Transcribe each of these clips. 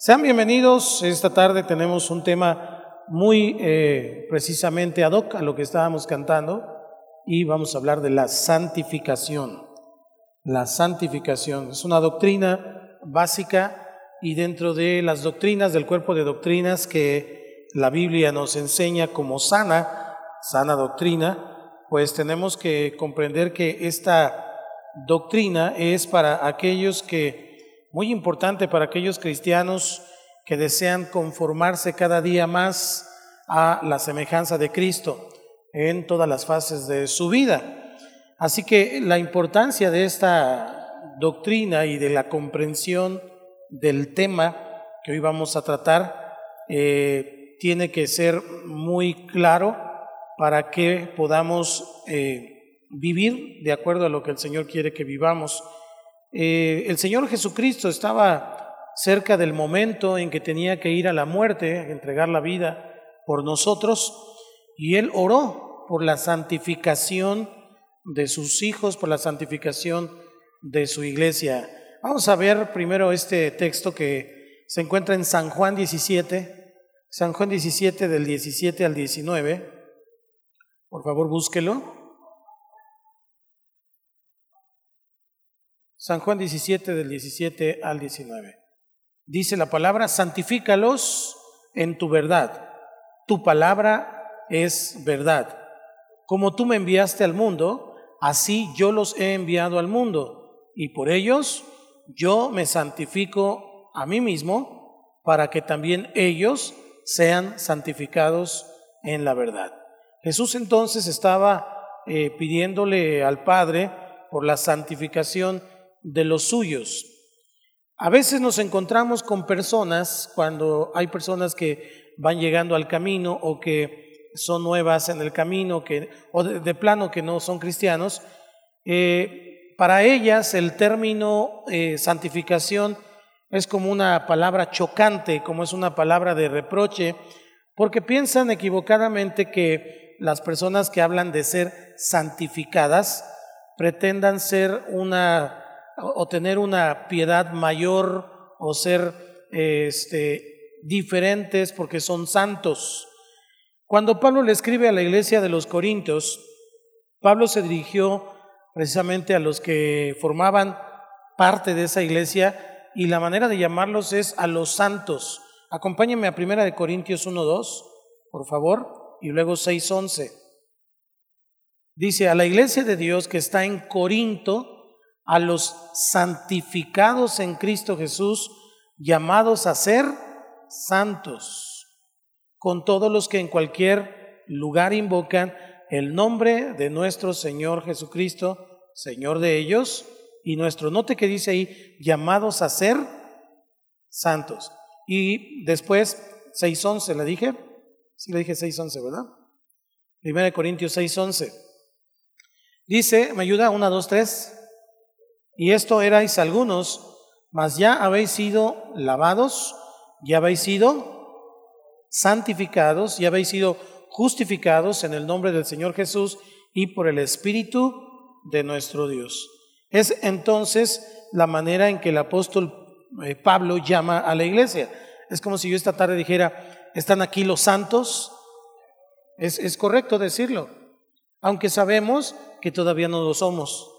Sean bienvenidos. Esta tarde tenemos un tema muy eh, precisamente ad hoc a lo que estábamos cantando y vamos a hablar de la santificación. La santificación es una doctrina básica y dentro de las doctrinas del cuerpo de doctrinas que la Biblia nos enseña como sana, sana doctrina, pues tenemos que comprender que esta doctrina es para aquellos que muy importante para aquellos cristianos que desean conformarse cada día más a la semejanza de Cristo en todas las fases de su vida. Así que la importancia de esta doctrina y de la comprensión del tema que hoy vamos a tratar eh, tiene que ser muy claro para que podamos eh, vivir de acuerdo a lo que el Señor quiere que vivamos. Eh, el Señor Jesucristo estaba cerca del momento en que tenía que ir a la muerte, entregar la vida por nosotros, y Él oró por la santificación de sus hijos, por la santificación de su iglesia. Vamos a ver primero este texto que se encuentra en San Juan 17, San Juan 17 del 17 al 19. Por favor, búsquelo. San Juan 17 del 17 al 19. Dice la palabra, santifícalos en tu verdad. Tu palabra es verdad. Como tú me enviaste al mundo, así yo los he enviado al mundo. Y por ellos yo me santifico a mí mismo para que también ellos sean santificados en la verdad. Jesús entonces estaba eh, pidiéndole al Padre por la santificación de los suyos. A veces nos encontramos con personas, cuando hay personas que van llegando al camino o que son nuevas en el camino, que, o de, plano que no son cristianos, eh, para ellas el término eh, santificación es como una palabra chocante, como es una palabra de reproche, porque piensan equivocadamente que las personas que hablan de ser santificadas pretendan ser una o tener una piedad mayor o ser este, diferentes porque son santos. Cuando Pablo le escribe a la iglesia de los Corintios, Pablo se dirigió precisamente a los que formaban parte de esa iglesia y la manera de llamarlos es a los santos. Acompáñenme a Primera de Corintios 1.2, por favor, y luego 6.11. Dice, a la iglesia de Dios que está en Corinto, a los santificados en Cristo Jesús, llamados a ser santos, con todos los que en cualquier lugar invocan el nombre de nuestro Señor Jesucristo, Señor de ellos, y nuestro, note que dice ahí, llamados a ser santos. Y después, 6.11, ¿le dije? Sí, le dije 6.11, ¿verdad? Primera de Corintios 6.11. Dice, ¿me ayuda? Una, dos, tres. Y esto erais algunos, mas ya habéis sido lavados, ya habéis sido santificados, ya habéis sido justificados en el nombre del Señor Jesús y por el Espíritu de nuestro Dios. Es entonces la manera en que el apóstol eh, Pablo llama a la iglesia. Es como si yo esta tarde dijera, ¿están aquí los santos? Es, es correcto decirlo, aunque sabemos que todavía no lo somos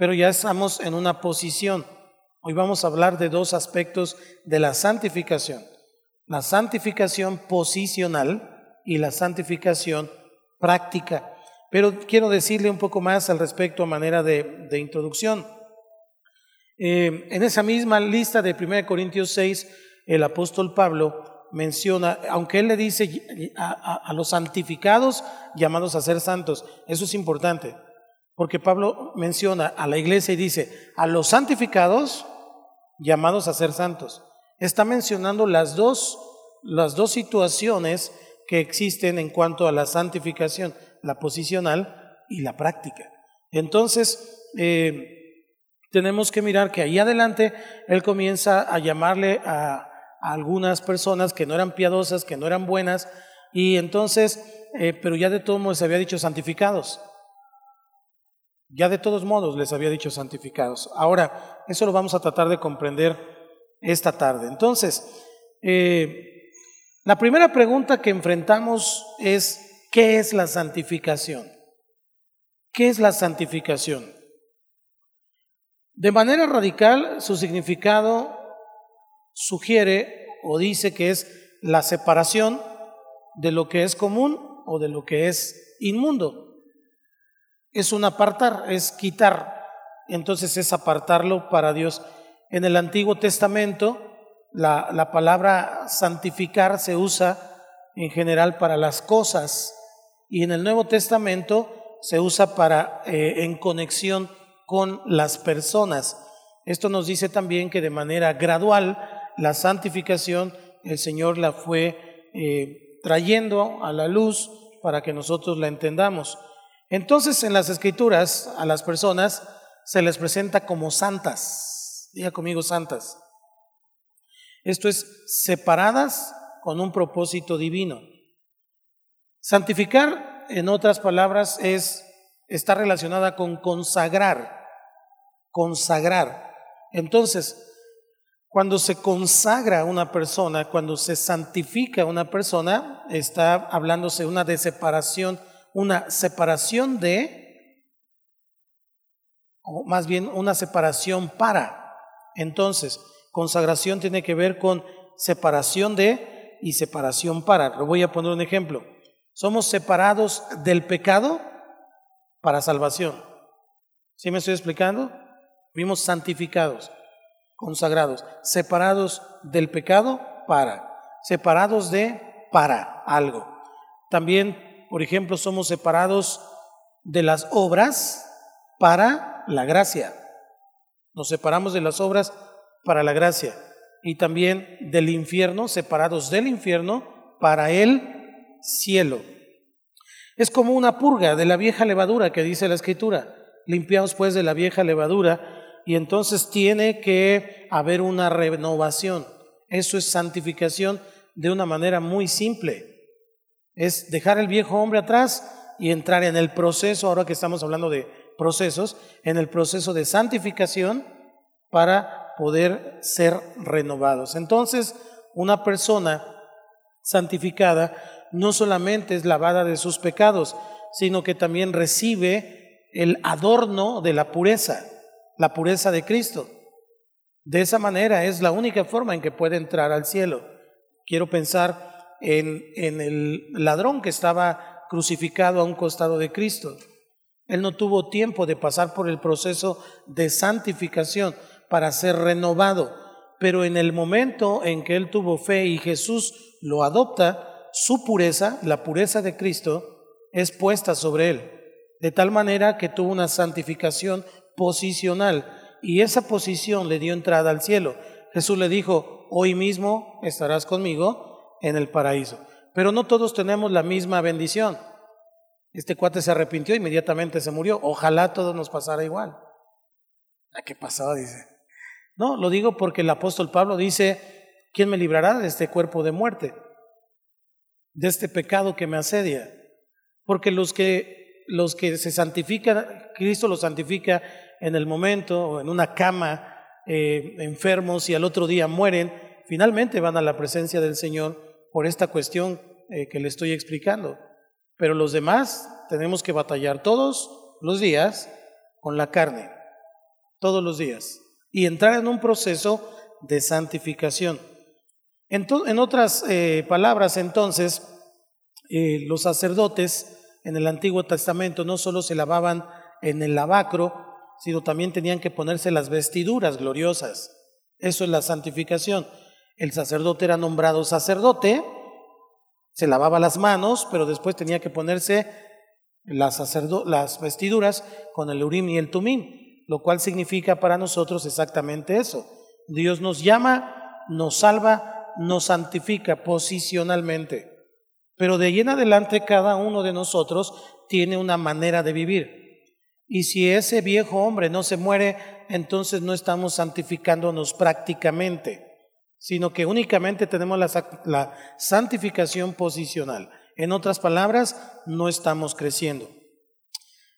pero ya estamos en una posición. Hoy vamos a hablar de dos aspectos de la santificación. La santificación posicional y la santificación práctica. Pero quiero decirle un poco más al respecto a manera de, introducción. Eh, en esa misma lista de 1 Corintios 6, el apóstol Pablo menciona, aunque él le dice a los santificados llamados a ser santos, eso es importante. Porque Pablo menciona a la iglesia y dice, a los santificados llamados a ser santos. Está mencionando las dos, las dos situaciones que existen en cuanto a la santificación, la posicional y la práctica. Entonces, eh, tenemos que mirar que ahí adelante él comienza a llamarle a, algunas personas que no eran piadosas, que no eran buenas, y entonces, eh, pero ya de todos modos se había dicho santificados. Ya de todos modos les había dicho santificados. Ahora, eso lo vamos a tratar de comprender esta tarde. Entonces, eh, la primera pregunta que enfrentamos es, ¿qué es la santificación? ¿Qué es la santificación? De manera radical, su significado sugiere o dice que es la separación de lo que es común o de lo que es inmundo. Es un apartar, es quitar. Entonces es apartarlo para Dios. En el Antiguo Testamento, la, la palabra santificar se usa en general para las cosas y en el Nuevo Testamento se usa para eh, en conexión con las personas. Esto nos dice también que de manera gradual la santificación el Señor la fue eh, trayendo a la luz para que nosotros la entendamos. Entonces en las escrituras a las personas se les presenta como santas. Diga conmigo santas. Esto es separadas con un propósito divino. Santificar, en otras palabras, es está relacionada con consagrar. Consagrar. Entonces, cuando se consagra una persona, cuando se santifica una persona, está hablándose una de separación, una separación de, o más bien una separación para. Entonces, consagración tiene que ver con separación de y separación para. Le voy a poner un ejemplo. Somos separados del pecado para salvación. ¿Sí me estoy explicando? Fuimos santificados consagrados, separados del pecado para, separados de para algo. También, por ejemplo, somos separados de las obras para la gracia. Nos separamos de las obras para la gracia. Y también del infierno, separados del infierno para el cielo. Es como una purga de la vieja levadura que dice la escritura. Limpiaos pues de la vieja levadura y entonces tiene que haber una renovación. Eso es santificación de una manera muy simple. Es dejar el viejo hombre atrás y entrar en el proceso, ahora que estamos hablando de procesos, en el proceso de santificación para poder ser renovados. Entonces, una persona santificada no solamente es lavada de sus pecados, sino que también recibe el adorno de la pureza la pureza de Cristo. De esa manera es la única forma en que puede entrar al cielo. Quiero pensar en, el ladrón que estaba crucificado a un costado de Cristo. Él no tuvo tiempo de pasar por el proceso de santificación para ser renovado, pero en el momento en que él tuvo fe y Jesús lo adopta, su pureza, la pureza de Cristo, es puesta sobre él, de tal manera que tuvo una santificación posicional y esa posición le dio entrada al cielo. Jesús le dijo, hoy mismo estarás conmigo en el paraíso. Pero no todos tenemos la misma bendición. Este cuate se arrepintió, inmediatamente se murió. Ojalá todo nos pasara igual. ¿A qué pasaba? Dice. No, lo digo porque el apóstol Pablo dice, ¿quién me librará de este cuerpo de muerte? De este pecado que me asedia. Porque los que los que se santifican, Cristo los santifica en el momento o en una cama eh, enfermos y al otro día mueren, finalmente van a la presencia del Señor por esta cuestión eh, que le estoy explicando. Pero los demás tenemos que batallar todos los días con la carne, todos los días, y entrar en un proceso de santificación. En, otras eh, palabras, entonces, los sacerdotes en el Antiguo Testamento no solo se lavaban en el lavacro, sino también tenían que ponerse las vestiduras gloriosas. Eso es la santificación. El sacerdote era nombrado sacerdote, se lavaba las manos, pero después tenía que ponerse las, las vestiduras con el urim y el tumín, lo cual significa para nosotros exactamente eso. Dios nos llama, nos salva, nos santifica posicionalmente. Pero de ahí en adelante cada uno de nosotros tiene una manera de vivir. Y si ese viejo hombre no se muere, entonces no estamos santificándonos prácticamente, sino que únicamente tenemos la, santificación posicional. En otras palabras, no estamos creciendo.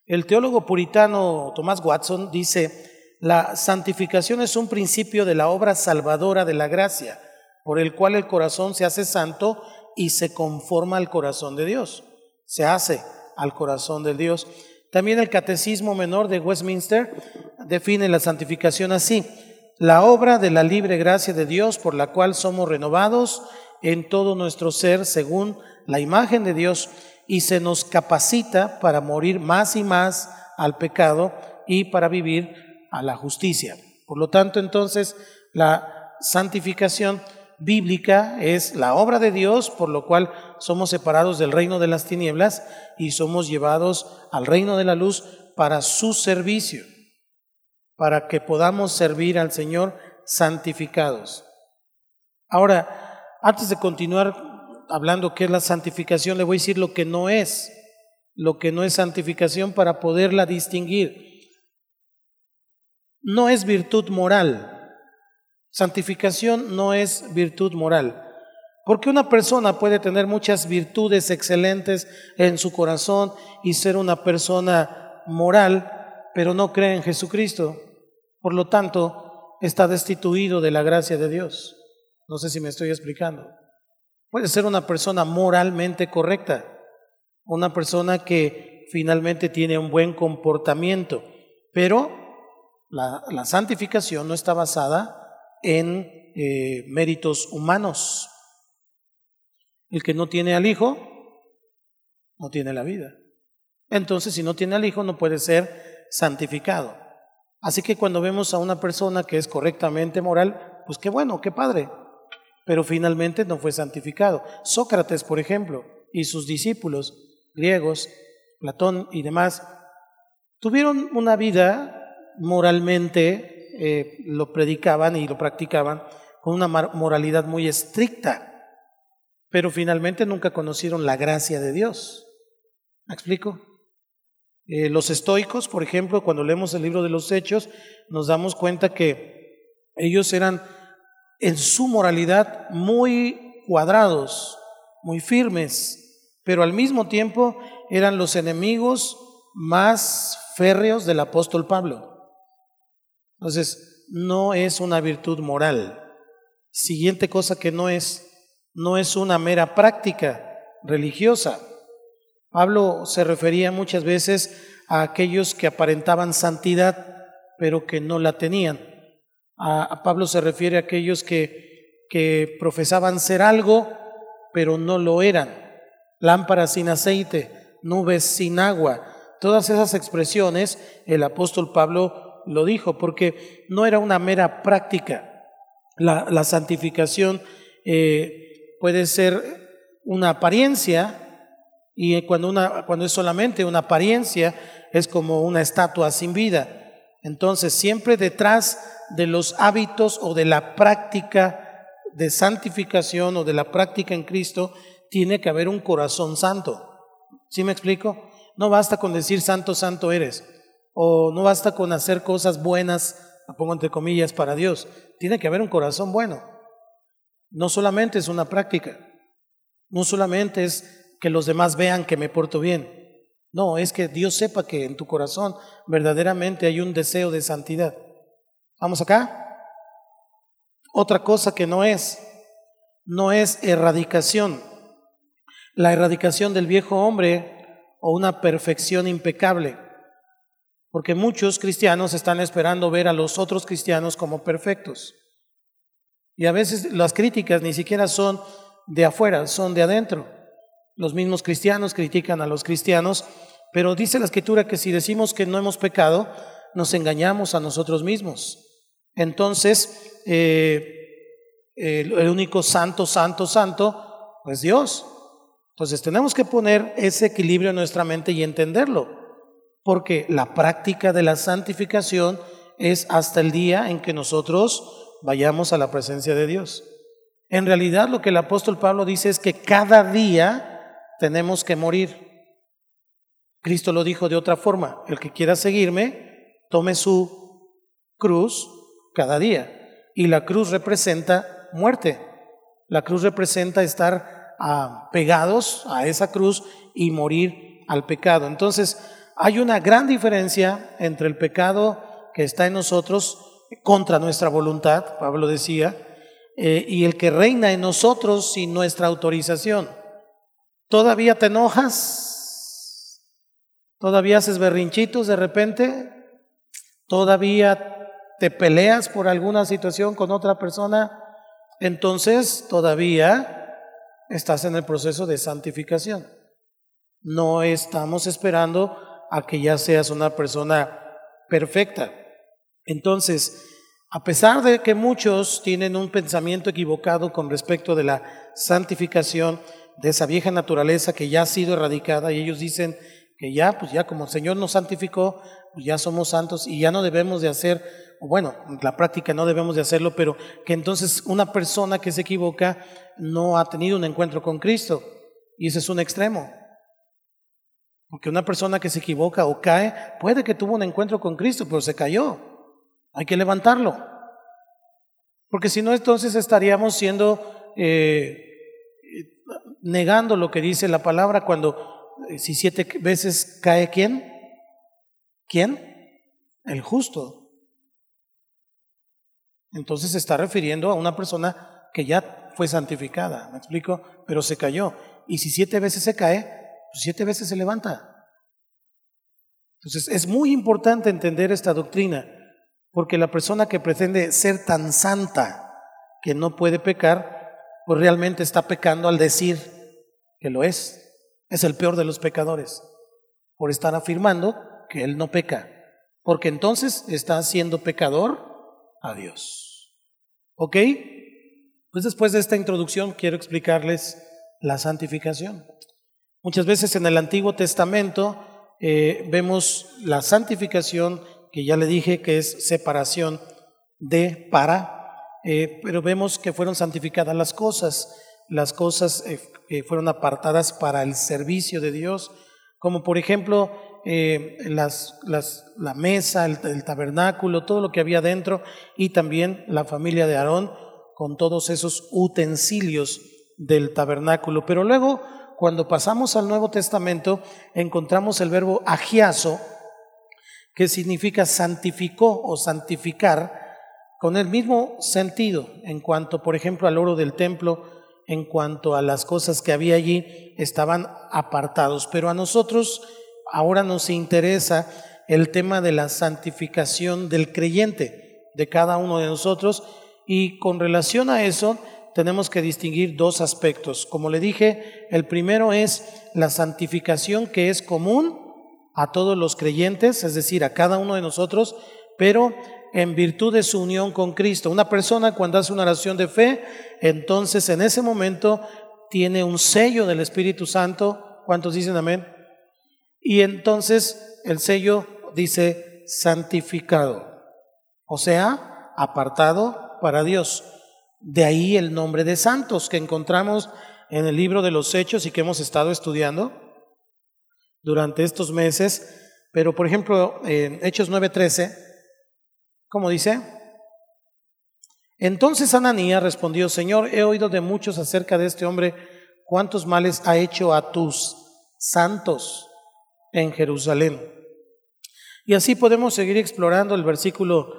El teólogo puritano Thomas Watson dice, la santificación es un principio de la obra salvadora de la gracia, por el cual el corazón se hace santo y se conforma al corazón de Dios. Se hace al corazón de Dios. También el Catecismo Menor de Westminster define la santificación así, la obra de la libre gracia de Dios por la cual somos renovados en todo nuestro ser según la imagen de Dios y se nos capacita para morir más y más al pecado y para vivir a la justicia. Por lo tanto, entonces, la santificación bíblica es la obra de Dios, por lo cual somos separados del reino de las tinieblas y somos llevados al reino de la luz para su servicio, para que podamos servir al Señor santificados. Ahora, antes de continuar hablando qué es la santificación, le voy a decir lo que no es, lo que no es santificación para poderla distinguir. No es virtud moral, Santificación no es virtud moral. Porque una persona puede tener muchas virtudes excelentes en su corazón y ser una persona moral, pero no cree en Jesucristo. Por lo tanto, está destituido de la gracia de Dios. No sé si me estoy explicando. Puede ser una persona moralmente correcta, una persona que finalmente tiene un buen comportamiento, pero la, santificación no está basada en eh, méritos humanos. El que no tiene al Hijo, no tiene la vida. Entonces, si no tiene al Hijo, no puede ser santificado. Así que cuando vemos a una persona que es correctamente moral, pues qué bueno, qué padre, pero finalmente no fue santificado. Sócrates, por ejemplo, y sus discípulos griegos, Platón y demás, tuvieron una vida moralmente eh, lo predicaban y lo practicaban con una moralidad muy estricta, pero finalmente nunca conocieron la gracia de Dios. ¿Me explico? Eh, los estoicos, por ejemplo, cuando leemos el libro de los Hechos, nos damos cuenta que ellos eran en su moralidad muy cuadrados, muy firmes, pero al mismo tiempo eran los enemigos más férreos del apóstol Pablo. Entonces, no es una virtud moral. Siguiente cosa que no es, no es una mera práctica religiosa. Pablo se refería muchas veces a aquellos que aparentaban santidad, pero que no la tenían. A, Pablo se refiere a aquellos que, que profesaban ser algo, pero no lo eran. Lámparas sin aceite, nubes sin agua. Todas esas expresiones el apóstol Pablo lo dijo, porque no era una mera práctica. La, santificación eh, puede ser una apariencia y cuando, una, cuando es solamente una apariencia es como una estatua sin vida. Entonces, siempre detrás de los hábitos o de la práctica de santificación o de la práctica en Cristo, tiene que haber un corazón santo. ¿Sí me explico? No basta con decir santo, santo eres. O no basta con hacer cosas buenas, pongo entre comillas, para Dios. Tiene que haber un corazón bueno. No solamente es una práctica. No solamente es que los demás vean que me porto bien. No, es que Dios sepa que en tu corazón verdaderamente hay un deseo de santidad. ¿Vamos acá? Otra cosa que no es, no es erradicación. La erradicación del viejo hombre o una perfección impecable. Porque muchos cristianos están esperando ver a los otros cristianos como perfectos. Y a veces las críticas ni siquiera son de afuera, son de adentro. Los mismos cristianos critican a los cristianos, pero dice la escritura que si decimos que no hemos pecado, nos engañamos a nosotros mismos. Entonces, eh, el, único santo, santo, santo, pues Dios. Entonces tenemos que poner ese equilibrio en nuestra mente y entenderlo porque la práctica de la santificación es hasta el día en que nosotros vayamos a la presencia de Dios. En realidad lo que el apóstol Pablo dice es que cada día tenemos que morir. Cristo lo dijo de otra forma, el que quiera seguirme, tome su cruz cada día. Y la cruz representa muerte. La cruz representa estar ah, pegados a esa cruz y morir al pecado. Entonces, hay una gran diferencia entre el pecado que está en nosotros contra nuestra voluntad, Pablo decía, eh, y el que reina en nosotros sin nuestra autorización. ¿Todavía te enojas? ¿Todavía haces berrinchitos de repente? ¿Todavía te peleas por alguna situación con otra persona? Entonces todavía estás en el proceso de santificación. No estamos esperando a que ya seas una persona perfecta. Entonces, a pesar de que muchos tienen un pensamiento equivocado con respecto de la santificación, de esa vieja naturaleza que ya ha sido erradicada y ellos dicen que ya, pues ya como el Señor nos santificó, pues ya somos santos y ya no debemos de hacer, bueno, en la práctica no debemos de hacerlo, pero que entonces una persona que se equivoca no ha tenido un encuentro con Cristo y ese es un extremo. Porque una persona que se equivoca o cae, puede que tuvo un encuentro con Cristo, pero se cayó. Hay que levantarlo. Porque si no, entonces estaríamos siendo, eh, negando lo que dice la palabra cuando, eh, si siete veces cae quién? ¿Quién? El justo. Entonces se está refiriendo a una persona que ya fue santificada, ¿me explico? Pero se cayó. Y si siete veces se cae, pues, siete veces se levanta. Entonces es muy importante entender esta doctrina, porque la persona que pretende ser tan santa que no puede pecar, pues realmente está pecando al decir que lo es. Es el peor de los pecadores, por estar afirmando que él no peca, porque entonces está haciendo pecador a Dios. ¿Ok? Pues después de esta introducción quiero explicarles la santificación. Muchas veces en el Antiguo Testamento eh, vemos la santificación, que ya le dije que es separación de para, eh, pero vemos que fueron santificadas las cosas, las cosas eh, que fueron apartadas para el servicio de Dios, como por ejemplo las, las, la mesa, el, el tabernáculo, todo lo que había dentro, y también la familia de Aarón con todos esos utensilios del tabernáculo. Pero luego cuando pasamos al Nuevo Testamento, encontramos el verbo agiazo, que significa santificó o santificar, con el mismo sentido en cuanto, por ejemplo, al oro del templo, en cuanto a las cosas que había allí, estaban apartados. Pero a nosotros ahora nos interesa el tema de la santificación del creyente, de cada uno de nosotros, y con relación a eso, tenemos que distinguir dos aspectos. Como le dije, el primero es la santificación que es común a todos los creyentes, es decir, a cada uno de nosotros, pero en virtud de su unión con Cristo. Una persona cuando hace una oración de fe, entonces en ese momento tiene un sello del Espíritu Santo. ¿Cuántos dicen amén? Y entonces el sello dice santificado, o sea, apartado para Dios. De ahí el nombre de santos que encontramos en el libro de los Hechos y que hemos estado estudiando durante estos meses. Pero, por ejemplo, en Hechos 9:13, ¿cómo dice? Entonces Ananías respondió, Señor, he oído de muchos acerca de este hombre, cuántos males ha hecho a tus santos en Jerusalén. Y así podemos seguir explorando el versículo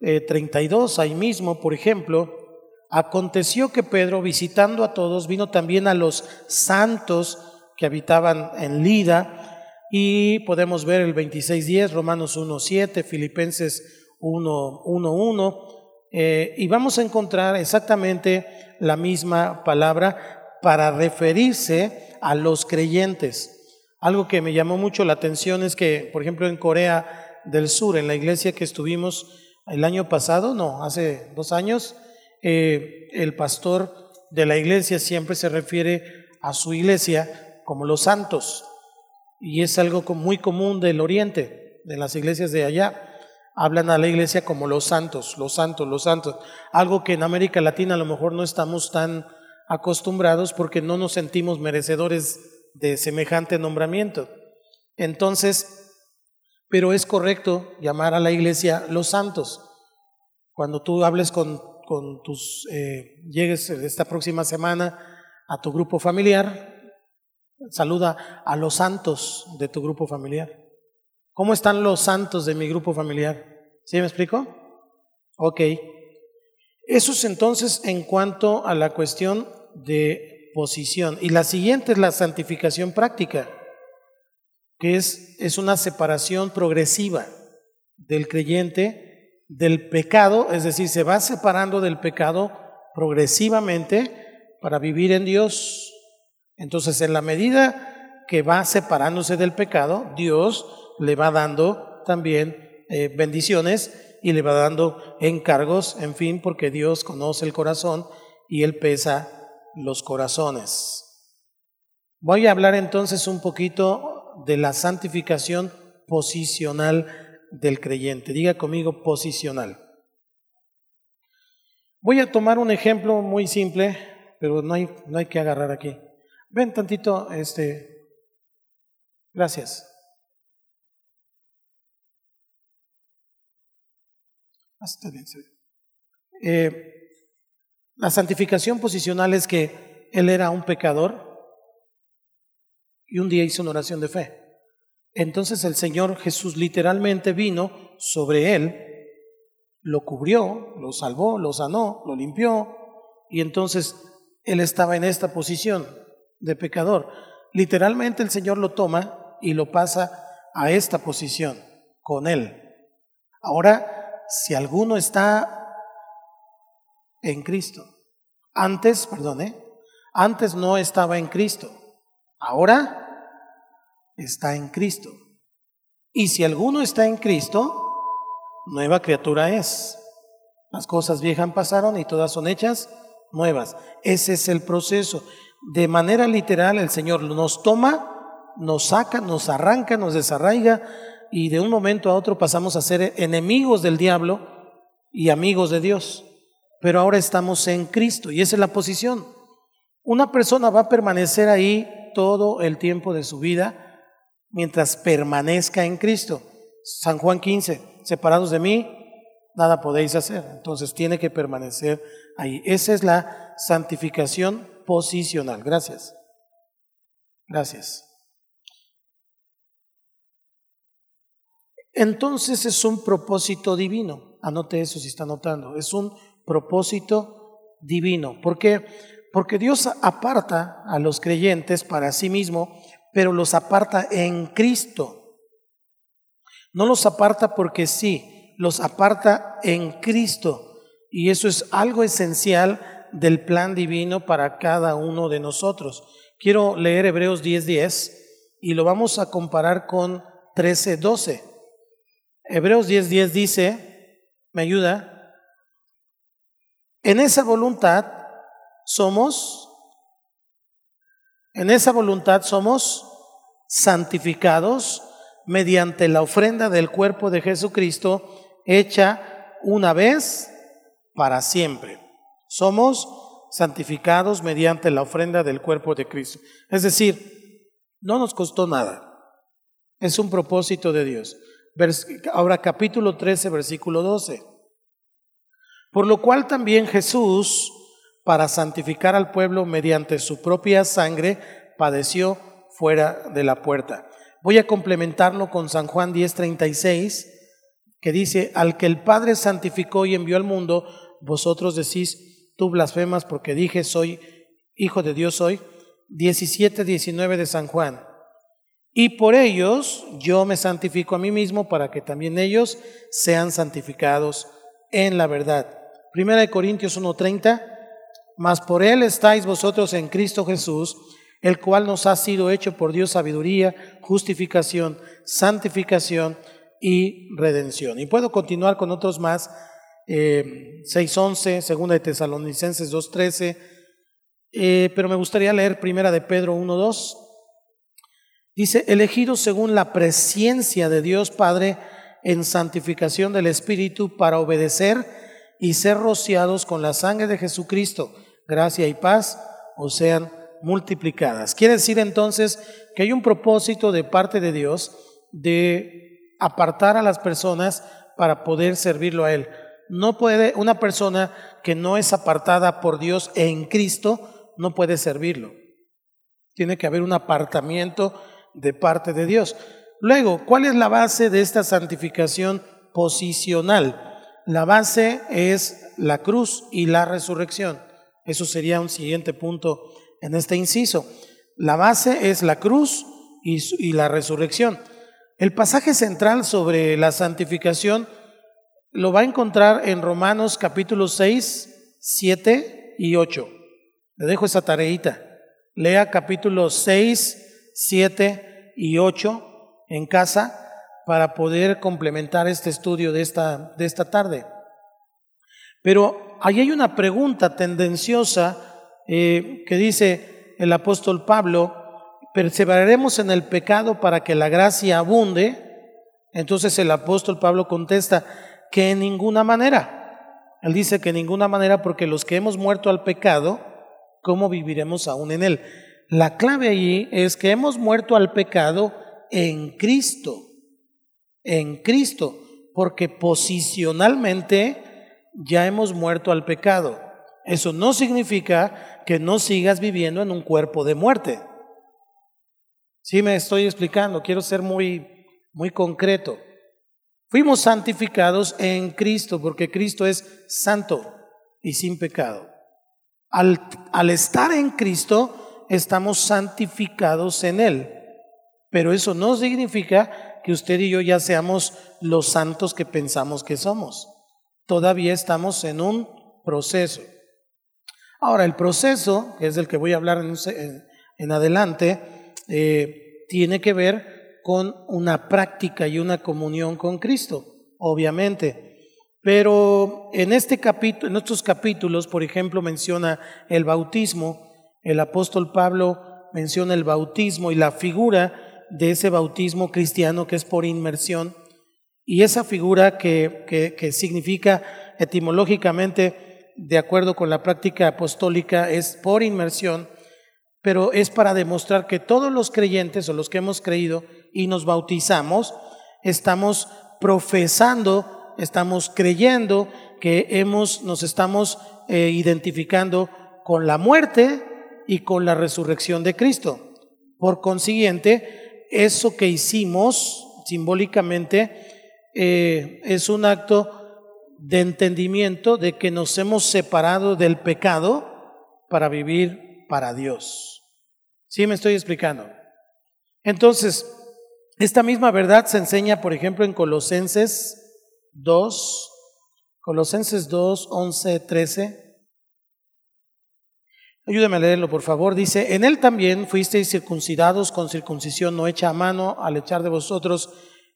32, eh, ahí mismo, por ejemplo, Aconteció que Pedro, visitando a todos, vino también a los santos que habitaban en Lida, y podemos ver el 26.10, Romanos 1.7, Filipenses 1.1.1, eh, y vamos a encontrar exactamente la misma palabra para referirse a los creyentes. Algo que me llamó mucho la atención es que, por ejemplo, en Corea del Sur, en la iglesia que estuvimos el año pasado, no, hace dos años, eh, el pastor de la iglesia siempre se refiere a su iglesia como los santos. Y es algo muy común del oriente, de las iglesias de allá. Hablan a la iglesia como los santos, los santos, los santos. Algo que en América Latina a lo mejor no estamos tan acostumbrados porque no nos sentimos merecedores de semejante nombramiento. Entonces, pero es correcto llamar a la iglesia los santos. Cuando tú hables con con tus, eh, llegues esta próxima semana a tu grupo familiar, saluda a los santos de tu grupo familiar. ¿Cómo están los santos de mi grupo familiar? ¿Sí me explico? Ok. Eso es entonces en cuanto a la cuestión de posición. Y la siguiente es la santificación práctica, que es, es una separación progresiva del creyente del pecado, es decir, se va separando del pecado progresivamente para vivir en Dios. Entonces, en la medida que va separándose del pecado, Dios le va dando también eh, bendiciones y le va dando encargos, en fin, porque Dios conoce el corazón y Él pesa los corazones. Voy a hablar entonces un poquito de la santificación posicional del creyente. Diga conmigo posicional. Voy a tomar un ejemplo muy simple, pero no hay, no hay que agarrar aquí. Ven tantito, este. Gracias. Eh, la santificación posicional es que él era un pecador y un día hizo una oración de fe. Entonces el Señor Jesús literalmente vino sobre él, lo cubrió, lo salvó, lo sanó, lo limpió, y entonces él estaba en esta posición de pecador. Literalmente el Señor lo toma y lo pasa a esta posición con él. Ahora, si alguno está en Cristo, antes, perdone, antes no estaba en Cristo, ahora está en Cristo. Y si alguno está en Cristo, nueva criatura es. Las cosas viejas pasaron y todas son hechas nuevas. Ese es el proceso. De manera literal, el Señor nos toma, nos saca, nos arranca, nos desarraiga y de un momento a otro pasamos a ser enemigos del diablo y amigos de Dios. Pero ahora estamos en Cristo y esa es la posición. Una persona va a permanecer ahí todo el tiempo de su vida mientras permanezca en Cristo. San Juan 15, separados de mí, nada podéis hacer. Entonces tiene que permanecer ahí. Esa es la santificación posicional. Gracias. Gracias. Entonces es un propósito divino. Anote eso si está anotando. Es un propósito divino. ¿Por qué? Porque Dios aparta a los creyentes para sí mismo pero los aparta en Cristo. No los aparta porque sí, los aparta en Cristo. Y eso es algo esencial del plan divino para cada uno de nosotros. Quiero leer Hebreos 10:10 y lo vamos a comparar con 13:12. Hebreos 10:10 dice, ¿me ayuda? En esa voluntad somos en esa voluntad somos santificados mediante la ofrenda del cuerpo de Jesucristo hecha una vez para siempre. Somos santificados mediante la ofrenda del cuerpo de Cristo. Es decir, no nos costó nada. Es un propósito de Dios. Ahora capítulo 13, versículo 12. Por lo cual también Jesús para santificar al pueblo mediante su propia sangre, padeció fuera de la puerta. Voy a complementarlo con San Juan 10:36, que dice, al que el Padre santificó y envió al mundo, vosotros decís, tú blasfemas porque dije, soy hijo de Dios soy. 17:19 de San Juan. Y por ellos yo me santifico a mí mismo para que también ellos sean santificados en la verdad. Primera de Corintios 1:30 mas por Él estáis vosotros en Cristo Jesús, el cual nos ha sido hecho por Dios sabiduría, justificación, santificación y redención. Y puedo continuar con otros más, eh, 6.11, segunda de Tesalonicenses 2.13, eh, pero me gustaría leer primera de Pedro 1.2. Dice, elegidos según la presencia de Dios Padre en santificación del Espíritu para obedecer y ser rociados con la sangre de Jesucristo gracia y paz o sean multiplicadas. Quiere decir entonces que hay un propósito de parte de Dios de apartar a las personas para poder servirlo a Él. No puede, una persona que no es apartada por Dios en Cristo, no puede servirlo. Tiene que haber un apartamiento de parte de Dios. Luego, ¿cuál es la base de esta santificación posicional. La base es la cruz y la resurrección. Eso sería un siguiente punto en este inciso. La base es la cruz y, la resurrección. El pasaje central sobre la santificación lo va a encontrar en Romanos capítulo 6, 7 y 8. Le dejo esa tareita. Lea capítulo 6, 7 y 8 en casa para poder complementar este estudio de esta, de esta tarde. Pero ahí hay una pregunta tendenciosa eh, que dice el apóstol Pablo, perseveraremos en el pecado para que la gracia abunde. Entonces el apóstol Pablo contesta que en ninguna manera. Él dice que en ninguna manera porque los que hemos muerto al pecado, ¿cómo viviremos aún en él? La clave allí es que hemos muerto al pecado en Cristo en Cristo, porque posicionalmente ya hemos muerto al pecado. Eso no significa que no sigas viviendo en un cuerpo de muerte. Sí me estoy explicando, quiero ser muy muy concreto. Fuimos santificados en Cristo porque Cristo es santo y sin pecado. Al, al estar en Cristo estamos santificados en Él, pero eso no significa que usted y yo ya seamos los santos que pensamos que somos. Todavía estamos en un proceso. Ahora, el proceso, que es del que voy a hablar en, adelante, eh, tiene que ver con una práctica y una comunión con Cristo, obviamente. Pero en este capítulo, en estos capítulos, por ejemplo, menciona el bautismo. El apóstol Pablo menciona el bautismo y la figura de ese bautismo cristiano que es por inmersión. Y esa figura que, que, significa etimológicamente, de acuerdo con la práctica apostólica, es por inmersión, pero es para demostrar que todos los creyentes o los que hemos creído y nos bautizamos, estamos profesando, estamos creyendo que hemos, nos estamos eh, identificando con la muerte y con la resurrección de Cristo. Por consiguiente, eso que hicimos simbólicamente eh, es un acto de entendimiento de que nos hemos separado del pecado para vivir para Dios. ¿Sí me estoy explicando? Entonces, esta misma verdad se enseña, por ejemplo, en Colosenses 2, Colosenses 2, 11, 13. Ayúdeme a leerlo, por favor. Dice, en él también fuisteis circuncidados con circuncisión no hecha a mano al echar de vosotros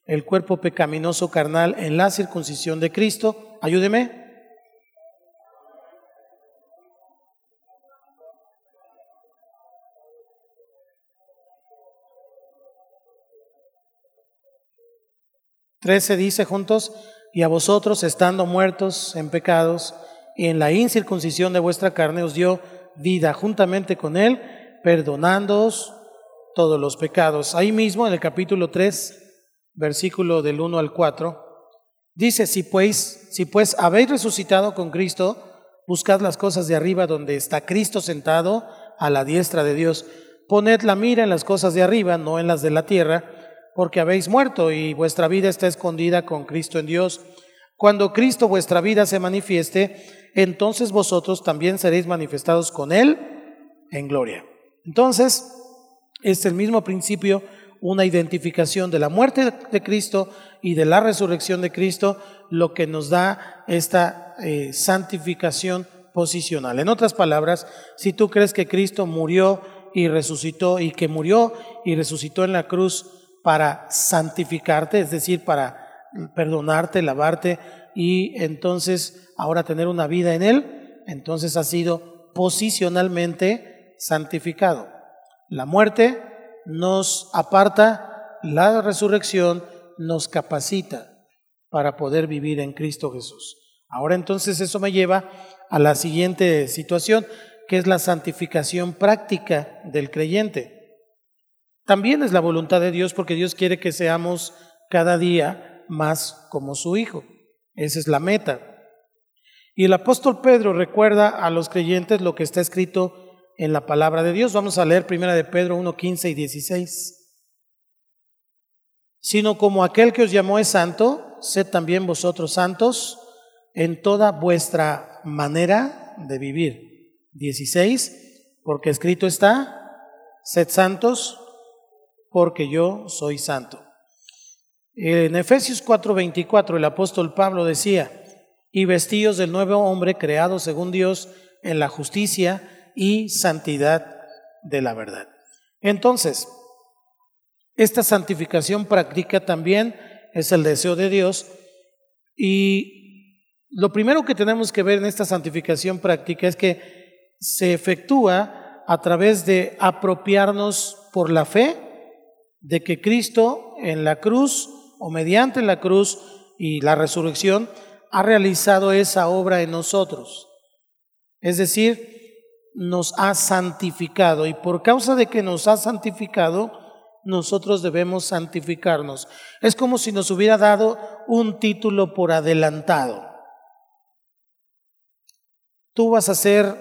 el cuerpo pecaminoso carnal en la circuncisión de Cristo. Ayúdeme. Trece dice juntos, y a vosotros estando muertos en pecados y en la incircuncisión de vuestra carne os dio vida juntamente con Él, perdonándoos todos los pecados. Ahí mismo en el capítulo 3, versículo del 1 al 4, dice, si pues, si pues habéis resucitado con Cristo, buscad las cosas de arriba donde está Cristo sentado a la diestra de Dios. Poned la mira en las cosas de arriba, no en las de la tierra, porque habéis muerto y vuestra vida está escondida con Cristo en Dios. Cuando Cristo vuestra vida se manifieste, entonces vosotros también seréis manifestados con Él en gloria. Entonces, es el mismo principio, una identificación de la muerte de Cristo y de la resurrección de Cristo, lo que nos da esta eh, santificación posicional. En otras palabras, si tú crees que Cristo murió y resucitó y que murió y resucitó en la cruz para santificarte, es decir, para perdonarte, lavarte y entonces ahora tener una vida en Él, entonces ha sido posicionalmente santificado. La muerte nos aparta, la resurrección nos capacita para poder vivir en Cristo Jesús. Ahora entonces eso me lleva a la siguiente situación, que es la santificación práctica del creyente. También es la voluntad de Dios porque Dios quiere que seamos cada día más como su Hijo. Esa es la meta. Y el apóstol Pedro recuerda a los creyentes lo que está escrito en la palabra de Dios. Vamos a leer primera de Pedro 1, 15 y 16. Sino como aquel que os llamó es santo, sed también vosotros santos en toda vuestra manera de vivir. 16, porque escrito está, sed santos porque yo soy santo. En Efesios 4:24 el apóstol Pablo decía, y vestidos del nuevo hombre creado según Dios en la justicia y santidad de la verdad. Entonces, esta santificación práctica también es el deseo de Dios y lo primero que tenemos que ver en esta santificación práctica es que se efectúa a través de apropiarnos por la fe de que Cristo en la cruz o mediante la cruz y la resurrección ha realizado esa obra en nosotros. Es decir, nos ha santificado y por causa de que nos ha santificado, nosotros debemos santificarnos. Es como si nos hubiera dado un título por adelantado. Tú vas a ser,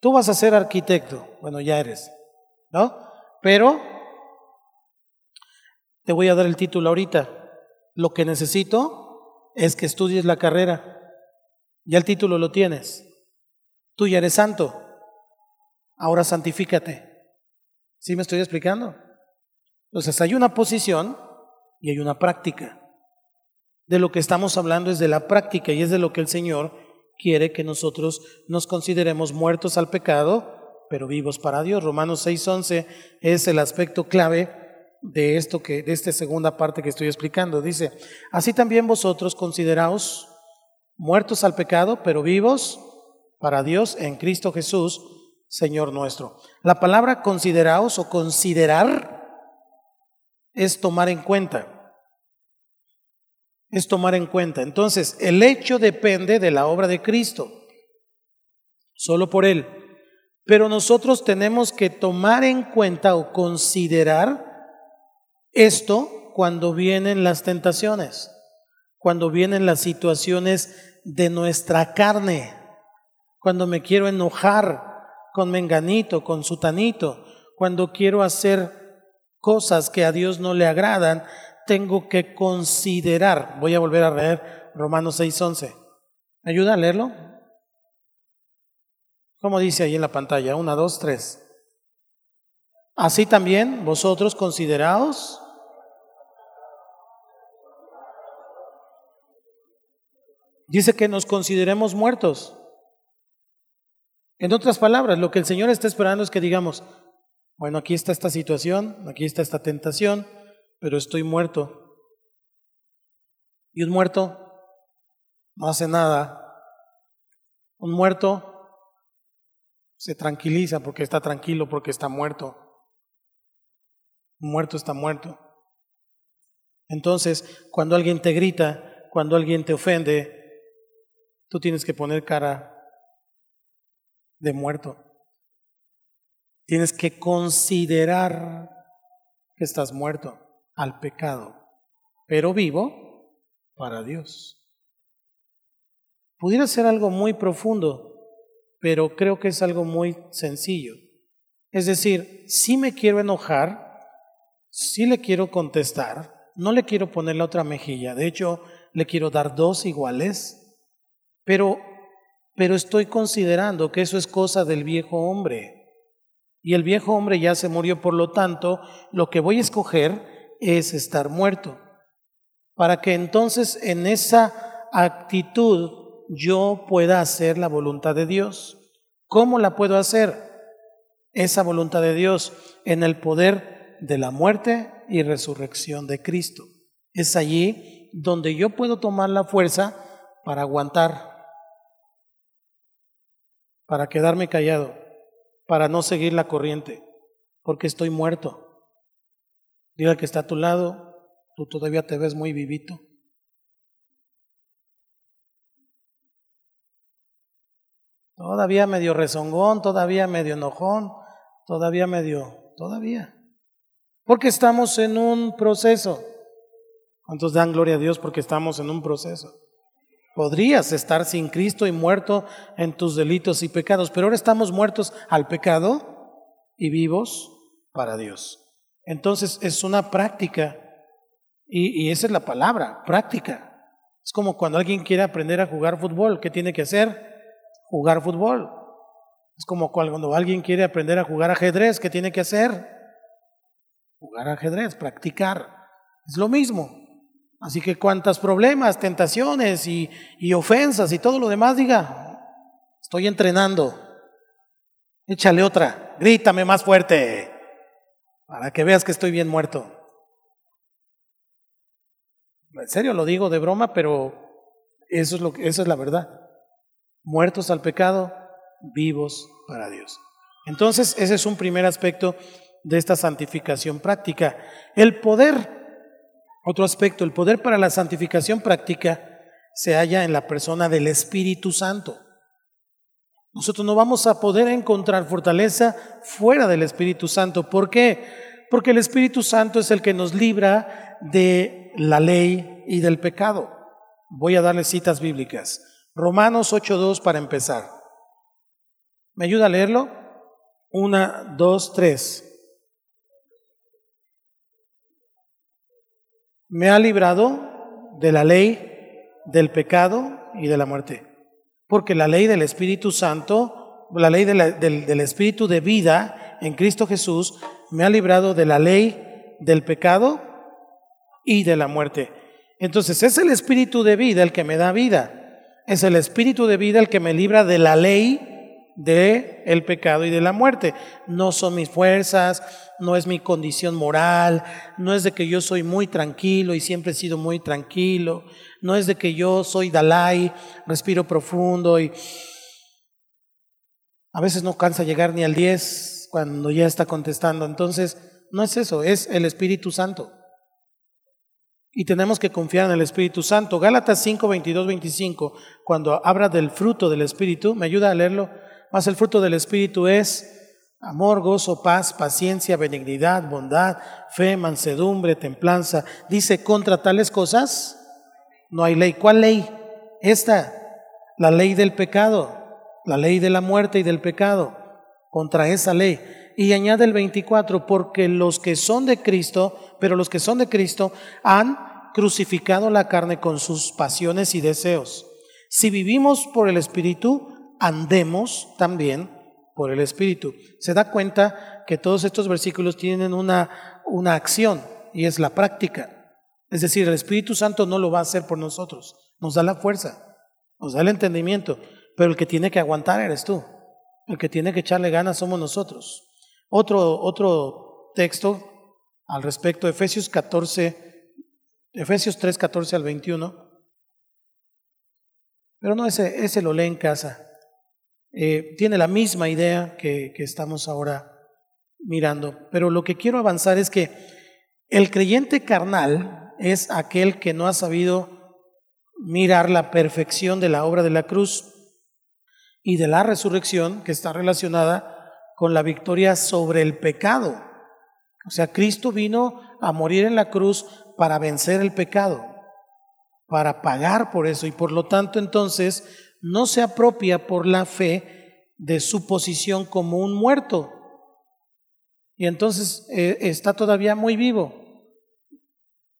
tú vas a ser arquitecto, bueno, ya eres, ¿no? Pero te voy a dar el título ahorita. Lo que necesito es que estudies la carrera. Ya el título lo tienes. Tú ya eres santo. Ahora santifícate. ¿Sí me estoy explicando? Entonces hay una posición y hay una práctica. De lo que estamos hablando es de la práctica y es de lo que el Señor quiere que nosotros nos consideremos muertos al pecado, pero vivos para Dios. Romanos 6:11 es el aspecto clave de esto que de esta segunda parte que estoy explicando. Dice, "Así también vosotros consideraos muertos al pecado, pero vivos para Dios en Cristo Jesús, Señor nuestro." La palabra consideraos o considerar es tomar en cuenta. Es tomar en cuenta. Entonces, el hecho depende de la obra de Cristo, solo por Él. Pero nosotros tenemos que tomar en cuenta o considerar esto cuando vienen las tentaciones, cuando vienen las situaciones de nuestra carne, cuando me quiero enojar con menganito, con sutanito, cuando quiero hacer cosas que a Dios no le agradan, tengo que considerar. Voy a volver a leer Romanos 6:11. ¿Me ayuda a leerlo? ¿Cómo dice ahí en la pantalla? Una, dos, tres. Así también vosotros consideraos Dice que nos consideremos muertos. En otras palabras, lo que el Señor está esperando es que digamos, bueno, aquí está esta situación, aquí está esta tentación, pero estoy muerto. Y un muerto no hace nada. Un muerto se tranquiliza porque está tranquilo, porque está muerto. Muerto está muerto. Entonces, cuando alguien te grita, cuando alguien te ofende, tú tienes que poner cara de muerto. Tienes que considerar que estás muerto al pecado, pero vivo para Dios. Pudiera ser algo muy profundo, pero creo que es algo muy sencillo. Es decir, si me quiero enojar, si le quiero contestar, no le quiero poner la otra mejilla, de hecho, le quiero dar dos iguales, pero, pero estoy considerando que eso es cosa del viejo hombre. Y el viejo hombre ya se murió, por lo tanto, lo que voy a escoger es estar muerto. Para que entonces en esa actitud yo pueda hacer la voluntad de Dios. ¿Cómo la puedo hacer? Esa voluntad de Dios en el poder de la muerte y resurrección de Cristo. Es allí donde yo puedo tomar la fuerza para aguantar, para quedarme callado para no seguir la corriente, porque estoy muerto. Diga que está a tu lado, tú todavía te ves muy vivito. Todavía medio rezongón, todavía medio enojón, todavía medio, todavía. Porque estamos en un proceso. ¿Cuántos dan gloria a Dios porque estamos en un proceso? Podrías estar sin Cristo y muerto en tus delitos y pecados, pero ahora estamos muertos al pecado y vivos para Dios. Entonces es una práctica Y, esa es la palabra, práctica. Es como cuando alguien quiere aprender a jugar fútbol, ¿qué tiene que hacer? Jugar fútbol. Es como cuando alguien quiere aprender a jugar ajedrez, ¿qué tiene que hacer? Jugar ajedrez, practicar. Es lo mismo. Así que cuantas problemas, tentaciones y, y ofensas y todo lo demás, diga, estoy entrenando. Échale otra, grítame más fuerte, para que veas que estoy bien muerto. En serio lo digo de broma, pero eso es, lo que, eso es la verdad. Muertos al pecado, vivos para Dios. Entonces, ese es un primer aspecto de esta santificación práctica. El poder otro aspecto, el poder para la santificación práctica se halla en la persona del Espíritu Santo. Nosotros no vamos a poder encontrar fortaleza fuera del Espíritu Santo. ¿Por qué? Porque el Espíritu Santo es el que nos libra de la ley y del pecado. Voy a darle citas bíblicas. Romanos 8.2 para empezar. ¿Me ayuda a leerlo? Una, dos, tres. Me ha librado de la ley, del pecado y de la muerte. Porque la ley del Espíritu Santo, la ley del, Espíritu de vida en Cristo Jesús, me ha librado de la ley del pecado y de la muerte. Entonces es el Espíritu de vida el que me da vida. Es el Espíritu de vida el que me libra de la ley de el pecado y de la muerte. No son mis fuerzas, no es mi condición moral, no es de que yo soy muy tranquilo y siempre he sido muy tranquilo, no es de que yo soy Dalai, respiro profundo y a veces no cansa llegar ni al 10 cuando ya está contestando. Entonces, no es eso, es el Espíritu Santo. Y tenemos que confiar en el Espíritu Santo. Gálatas 5, 22, 25, cuando habla del fruto del Espíritu, ¿me ayuda a leerlo? Más el fruto del Espíritu es amor, gozo, paz, paciencia, benignidad, bondad, fe, mansedumbre, templanza. Dice, contra tales cosas no hay ley. ¿Cuál ley? Esta, la ley del pecado, la ley de la muerte y del pecado. Contra esa ley. Y añade el 24, porque los que son de Cristo, pero los que son de Cristo han crucificado la carne con sus pasiones y deseos. Si vivimos por el Espíritu, andemos también por el Espíritu. Se da cuenta que todos estos versículos tienen una, una acción y es la práctica. Es decir, el Espíritu Santo no lo va a hacer por nosotros, nos da la fuerza, nos da el entendimiento, pero el que tiene que aguantar eres tú, el que tiene que echarle ganas somos nosotros. Otro, otro texto al respecto, Efesios 14, Efesios 3, 14 al 21. Pero no, ese, ese lo lee en casa. Eh, tiene la misma idea que, que estamos ahora mirando. Pero lo que quiero avanzar es que el creyente carnal es aquel que no ha sabido mirar la perfección de la obra de la cruz y de la resurrección que está relacionada con la victoria sobre el pecado. O sea, Cristo vino a morir en la cruz para vencer el pecado, para pagar por eso y por lo tanto entonces no se apropia por la fe de su posición como un muerto. Y entonces eh, está todavía muy vivo,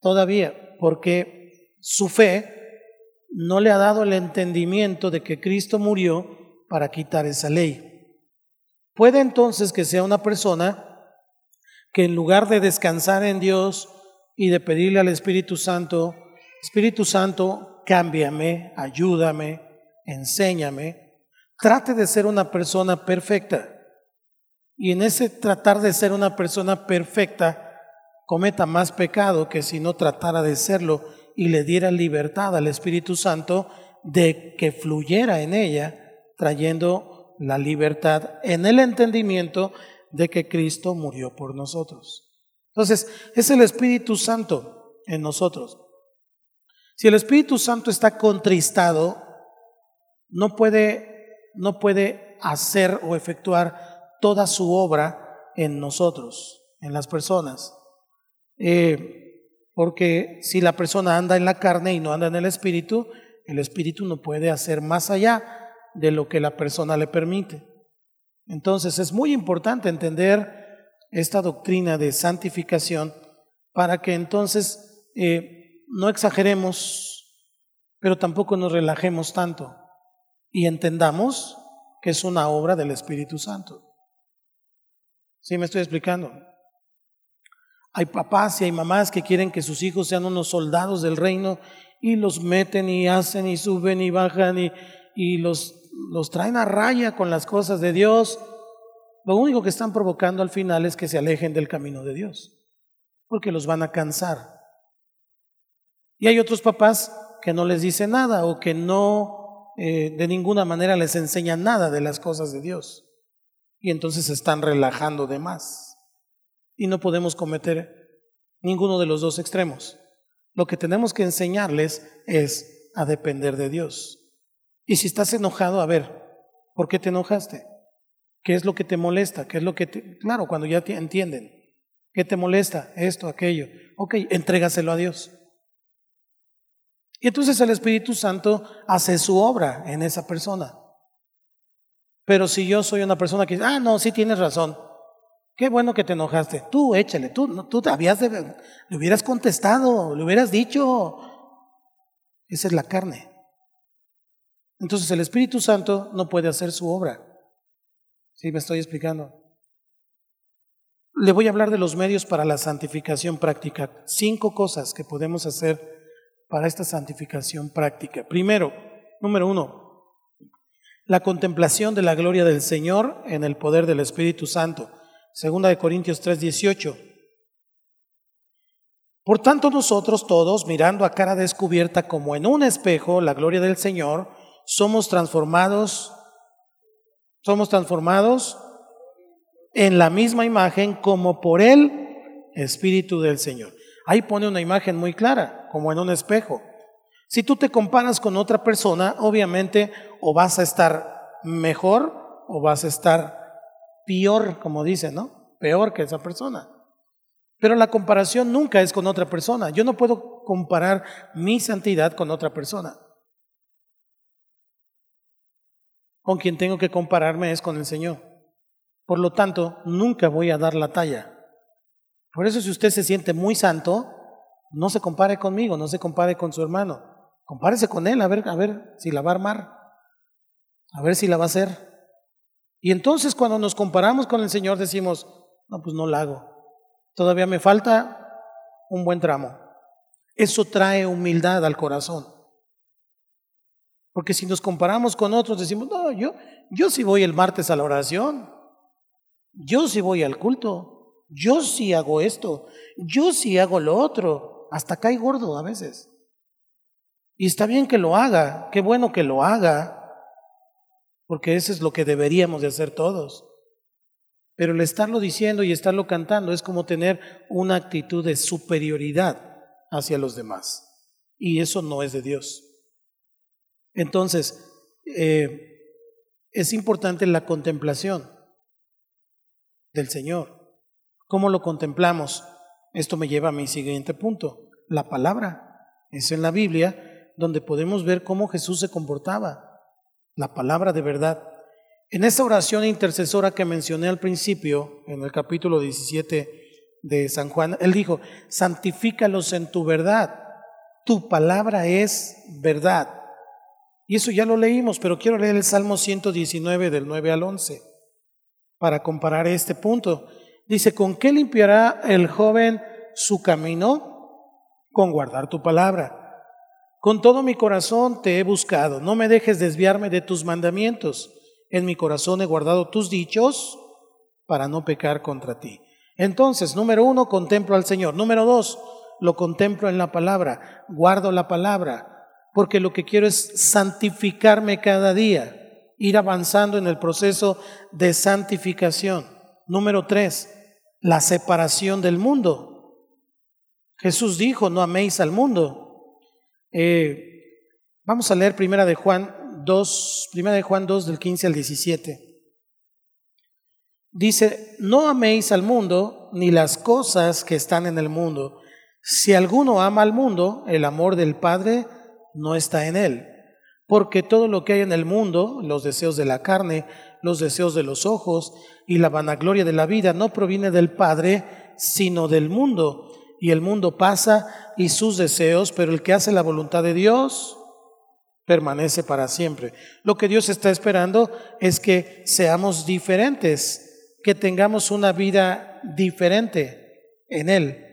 todavía, porque su fe no le ha dado el entendimiento de que Cristo murió para quitar esa ley. Puede entonces que sea una persona que en lugar de descansar en Dios y de pedirle al Espíritu Santo, Espíritu Santo, cámbiame, ayúdame, enséñame, trate de ser una persona perfecta. Y en ese tratar de ser una persona perfecta, cometa más pecado que si no tratara de serlo y le diera libertad al Espíritu Santo de que fluyera en ella, trayendo la libertad en el entendimiento de que Cristo murió por nosotros. Entonces, es el Espíritu Santo en nosotros. Si el Espíritu Santo está contristado, no puede, no puede hacer o efectuar toda su obra en nosotros, en las personas. Eh, porque si la persona anda en la carne y no anda en el espíritu, el espíritu no puede hacer más allá de lo que la persona le permite. Entonces es muy importante entender esta doctrina de santificación para que entonces eh, no exageremos, pero tampoco nos relajemos tanto y entendamos que es una obra del Espíritu Santo. ¿Sí me estoy explicando? Hay papás y hay mamás que quieren que sus hijos sean unos soldados del reino y los meten y hacen y suben y bajan y, y los, los traen a raya con las cosas de Dios. Lo único que están provocando al final es que se alejen del camino de Dios, porque los van a cansar. Y hay otros papás que no les dicen nada o que no eh, de ninguna manera les enseñan nada de las cosas de Dios. Y entonces se están relajando de más y no podemos cometer ninguno de los dos extremos. Lo que tenemos que enseñarles es a depender de Dios. Y si estás enojado, a ver, ¿por qué te enojaste? ¿Qué es lo que te molesta? ¿Qué es lo que te... Claro, cuando ya te entienden. ¿Qué te molesta? Esto, aquello. Ok, entrégaselo a Dios. Y entonces el Espíritu Santo hace su obra en esa persona. Pero si yo soy una persona que dice, ah, no, sí tienes razón, Qué bueno que te enojaste. Tú échale, tú, tú habías de, le hubieras contestado, le hubieras dicho. Esa es la carne. Entonces el Espíritu Santo no puede hacer su obra. ¿Sí me estoy explicando? Le voy a hablar de los medios para la santificación práctica. Cinco cosas que podemos hacer para esta santificación práctica. Primero, número uno, la contemplación de la gloria del Señor en el poder del Espíritu Santo. Segunda de Corintios 3:18. Por tanto nosotros todos, mirando a cara descubierta como en un espejo la gloria del Señor, somos transformados, somos transformados en la misma imagen como por el Espíritu del Señor. Ahí pone una imagen muy clara, como en un espejo. Si tú te comparas con otra persona, obviamente o vas a estar mejor o vas a estar peor, como dice, ¿no? Peor que esa persona. Pero la comparación nunca es con otra persona. Yo no puedo comparar mi santidad con otra persona. Con quien tengo que compararme es con el Señor. Por lo tanto, nunca voy a dar la talla. Por eso si usted se siente muy santo, no se compare conmigo, no se compare con su hermano. Compárese con él, a ver, a ver si la va a armar, a ver si la va a hacer. Y entonces cuando nos comparamos con el Señor decimos, no, pues no la hago. Todavía me falta un buen tramo. Eso trae humildad al corazón. Porque si nos comparamos con otros decimos, no, yo, yo sí voy el martes a la oración. Yo sí voy al culto. Yo sí hago esto. Yo sí hago lo otro. Hasta cae gordo a veces. Y está bien que lo haga. Qué bueno que lo haga porque eso es lo que deberíamos de hacer todos. Pero el estarlo diciendo y estarlo cantando es como tener una actitud de superioridad hacia los demás. Y eso no es de Dios. Entonces, eh, es importante la contemplación del Señor. ¿Cómo lo contemplamos? Esto me lleva a mi siguiente punto, la palabra. Es en la Biblia donde podemos ver cómo Jesús se comportaba la palabra de verdad. En esa oración intercesora que mencioné al principio, en el capítulo 17 de San Juan, él dijo, santifícalos en tu verdad, tu palabra es verdad. Y eso ya lo leímos, pero quiero leer el Salmo 119 del 9 al 11 para comparar este punto. Dice, ¿con qué limpiará el joven su camino? Con guardar tu palabra. Con todo mi corazón te he buscado, no me dejes desviarme de tus mandamientos. En mi corazón he guardado tus dichos para no pecar contra ti. Entonces, número uno, contemplo al Señor. Número dos, lo contemplo en la palabra, guardo la palabra, porque lo que quiero es santificarme cada día, ir avanzando en el proceso de santificación. Número tres, la separación del mundo. Jesús dijo, no améis al mundo, eh, vamos a leer primera de Juan 2, primera de Juan 2 del 15 al 17. Dice, no améis al mundo ni las cosas que están en el mundo. Si alguno ama al mundo, el amor del Padre no está en él. Porque todo lo que hay en el mundo, los deseos de la carne, los deseos de los ojos y la vanagloria de la vida, no proviene del Padre, sino del mundo y el mundo pasa y sus deseos, pero el que hace la voluntad de Dios permanece para siempre. Lo que Dios está esperando es que seamos diferentes, que tengamos una vida diferente en Él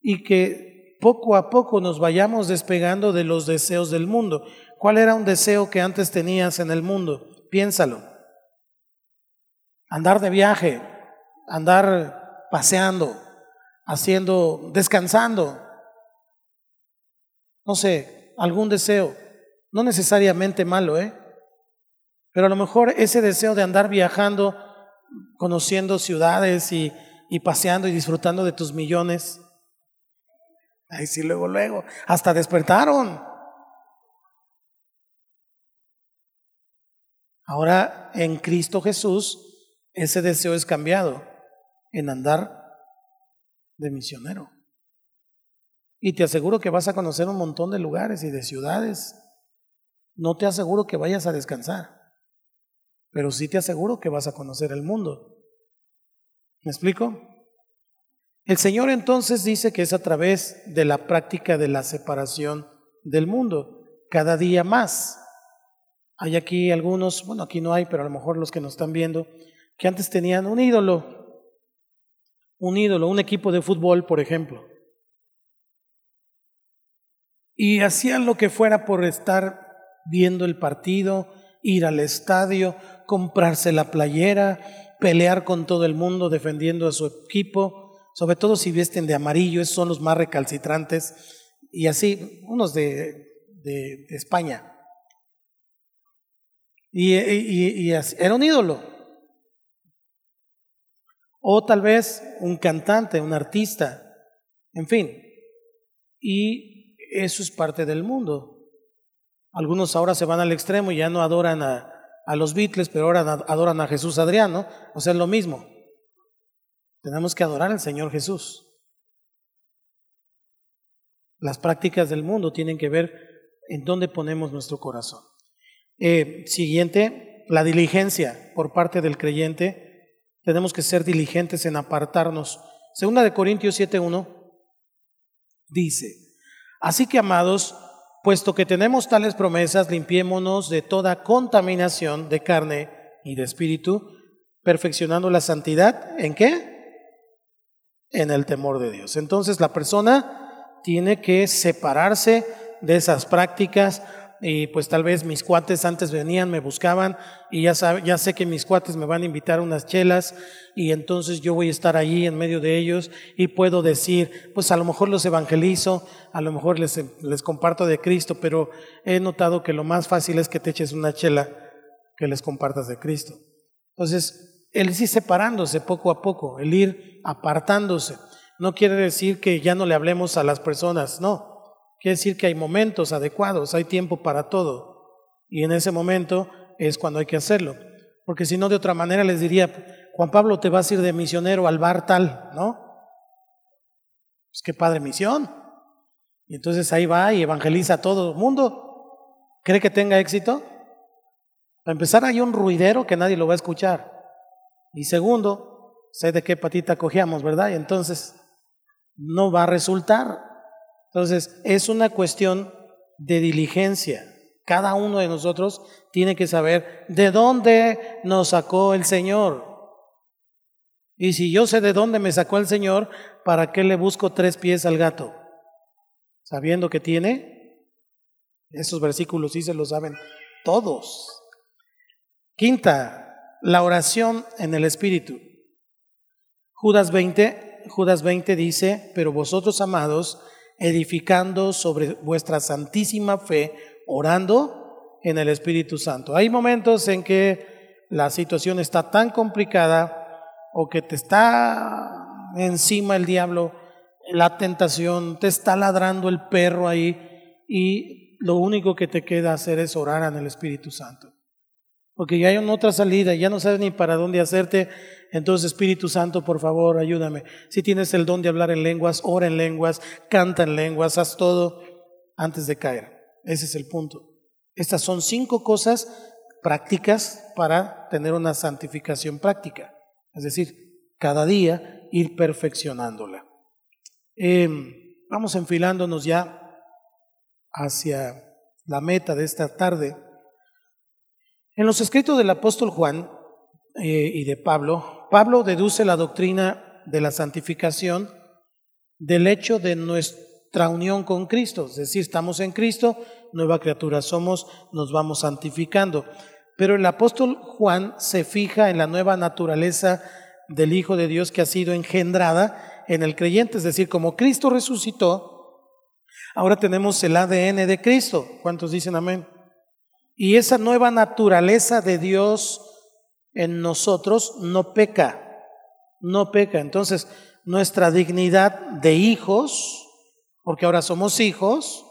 y que poco a poco nos vayamos despegando de los deseos del mundo. ¿Cuál era un deseo que antes tenías en el mundo? Piénsalo. Andar de viaje, andar paseando, haciendo, descansando. No sé, algún deseo, no necesariamente malo, ¿eh? Pero a lo mejor ese deseo de andar viajando, conociendo ciudades y, y paseando y disfrutando de tus millones. Ahí sí, luego, luego, hasta despertaron. Ahora en Cristo Jesús, ese deseo es cambiado en andar de misionero. Y te aseguro que vas a conocer un montón de lugares y de ciudades. No te aseguro que vayas a descansar, pero sí te aseguro que vas a conocer el mundo. ¿Me explico? El Señor entonces dice que es a través de la práctica de la separación del mundo, cada día más. Hay aquí algunos, bueno, aquí no hay, pero a lo mejor los que nos están viendo, que antes tenían un ídolo, un ídolo, un equipo de fútbol, por ejemplo. Y hacían lo que fuera por estar viendo el partido, ir al estadio, comprarse la playera, pelear con todo el mundo defendiendo a su equipo, sobre todo si visten de amarillo, esos son los más recalcitrantes, y así, unos de, de, España. Y, y, y era un ídolo. O tal vez un cantante, un artista, en fin. Y eso es parte del mundo. Algunos ahora se van al extremo y ya no adoran a, a los Beatles, pero ahora adoran a Jesús Adriano. O sea, es lo mismo. Tenemos que adorar al Señor Jesús. Las prácticas del mundo tienen que ver en dónde ponemos nuestro corazón. Eh, siguiente, la diligencia por parte del creyente tenemos que ser diligentes en apartarnos. Segunda de Corintios 7.1 dice, así que amados, puesto que tenemos tales promesas, limpiémonos de toda contaminación de carne y de espíritu, perfeccionando la santidad. ¿En qué? En el temor de Dios. Entonces la persona tiene que separarse de esas prácticas y pues tal vez mis cuates antes venían, me buscaban y ya, ya sé que mis cuates me van a invitar a unas chelas y entonces yo voy a estar allí en medio de ellos y puedo decir, pues a lo mejor los evangelizo, a lo mejor les, les comparto de Cristo, pero he notado que lo más fácil es que te eches una chela que les compartas de Cristo. Entonces, el ir separándose poco a poco, el ir apartándose, no quiere decir que ya no le hablemos a las personas, no Quiere decir que hay momentos adecuados, hay tiempo para todo. Y en ese momento es cuando hay que hacerlo. Porque si no, de otra manera les diría, Juan Pablo, te vas a ir de misionero al bar tal, ¿no? Pues qué padre misión. Y entonces ahí va y evangeliza a todo el mundo. ¿Cree que tenga éxito? Para empezar, hay un ruidero que nadie lo va a escuchar. Y segundo, sé de qué patita cogíamos, ¿verdad? Y entonces no va a resultar. Entonces, es una cuestión de diligencia. Cada uno de nosotros tiene que saber de dónde nos sacó el Señor. Y si yo sé de dónde me sacó el Señor, ¿para qué le busco tres pies al gato? Sabiendo que tiene, esos versículos sí se lo saben todos. Quinta, la oración en el Espíritu. Judas 20, Judas 20 dice, pero vosotros amados, edificando sobre vuestra santísima fe, orando en el Espíritu Santo. Hay momentos en que la situación está tan complicada o que te está encima el diablo, la tentación, te está ladrando el perro ahí y lo único que te queda hacer es orar en el Espíritu Santo. Porque ya hay otra salida, ya no sabes ni para dónde hacerte, entonces, Espíritu Santo, por favor, ayúdame. Si tienes el don de hablar en lenguas, ora en lenguas, canta en lenguas, haz todo antes de caer. Ese es el punto. Estas son cinco cosas prácticas para tener una santificación práctica. Es decir, cada día ir perfeccionándola. Em, vamos enfilándonos ya hacia la meta de esta tarde. En los escritos del apóstol Juan eh, y de Pablo, Pablo deduce la doctrina de la santificación del hecho de nuestra unión con Cristo, es decir, estamos en Cristo, nueva criatura somos, nos vamos santificando. Pero el apóstol Juan se fija en la nueva naturaleza del Hijo de Dios que ha sido engendrada en el creyente, es decir, como Cristo resucitó, ahora tenemos el ADN de Cristo. ¿Cuántos dicen amén? Y esa nueva naturaleza de Dios en nosotros no peca, no peca. Entonces, nuestra dignidad de hijos, porque ahora somos hijos,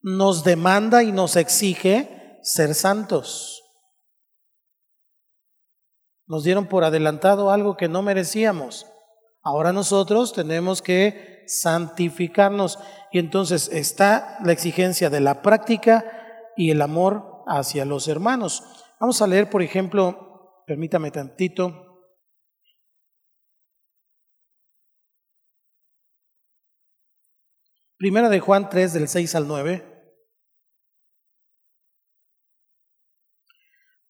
nos demanda y nos exige ser santos. Nos dieron por adelantado algo que no merecíamos. Ahora nosotros tenemos que santificarnos y entonces está la exigencia de la práctica y el amor hacia los hermanos. Vamos a leer, por ejemplo, permítame tantito. Primera de Juan 3 del 6 al 9.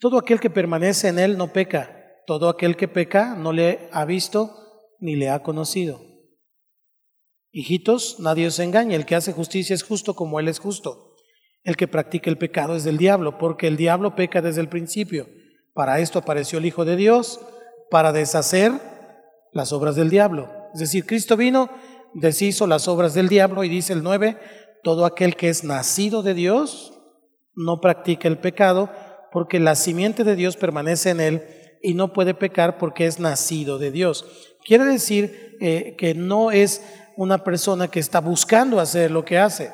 Todo aquel que permanece en él no peca. Todo aquel que peca no le ha visto ni le ha conocido. Hijitos, nadie os engañe, el que hace justicia es justo como él es justo. El que practica el pecado es del diablo, porque el diablo peca desde el principio. Para esto apareció el Hijo de Dios, para deshacer las obras del diablo. Es decir, Cristo vino, deshizo las obras del diablo y dice el 9, todo aquel que es nacido de Dios no practica el pecado, porque la simiente de Dios permanece en él y no puede pecar porque es nacido de Dios. Quiere decir eh, que no es una persona que está buscando hacer lo que hace.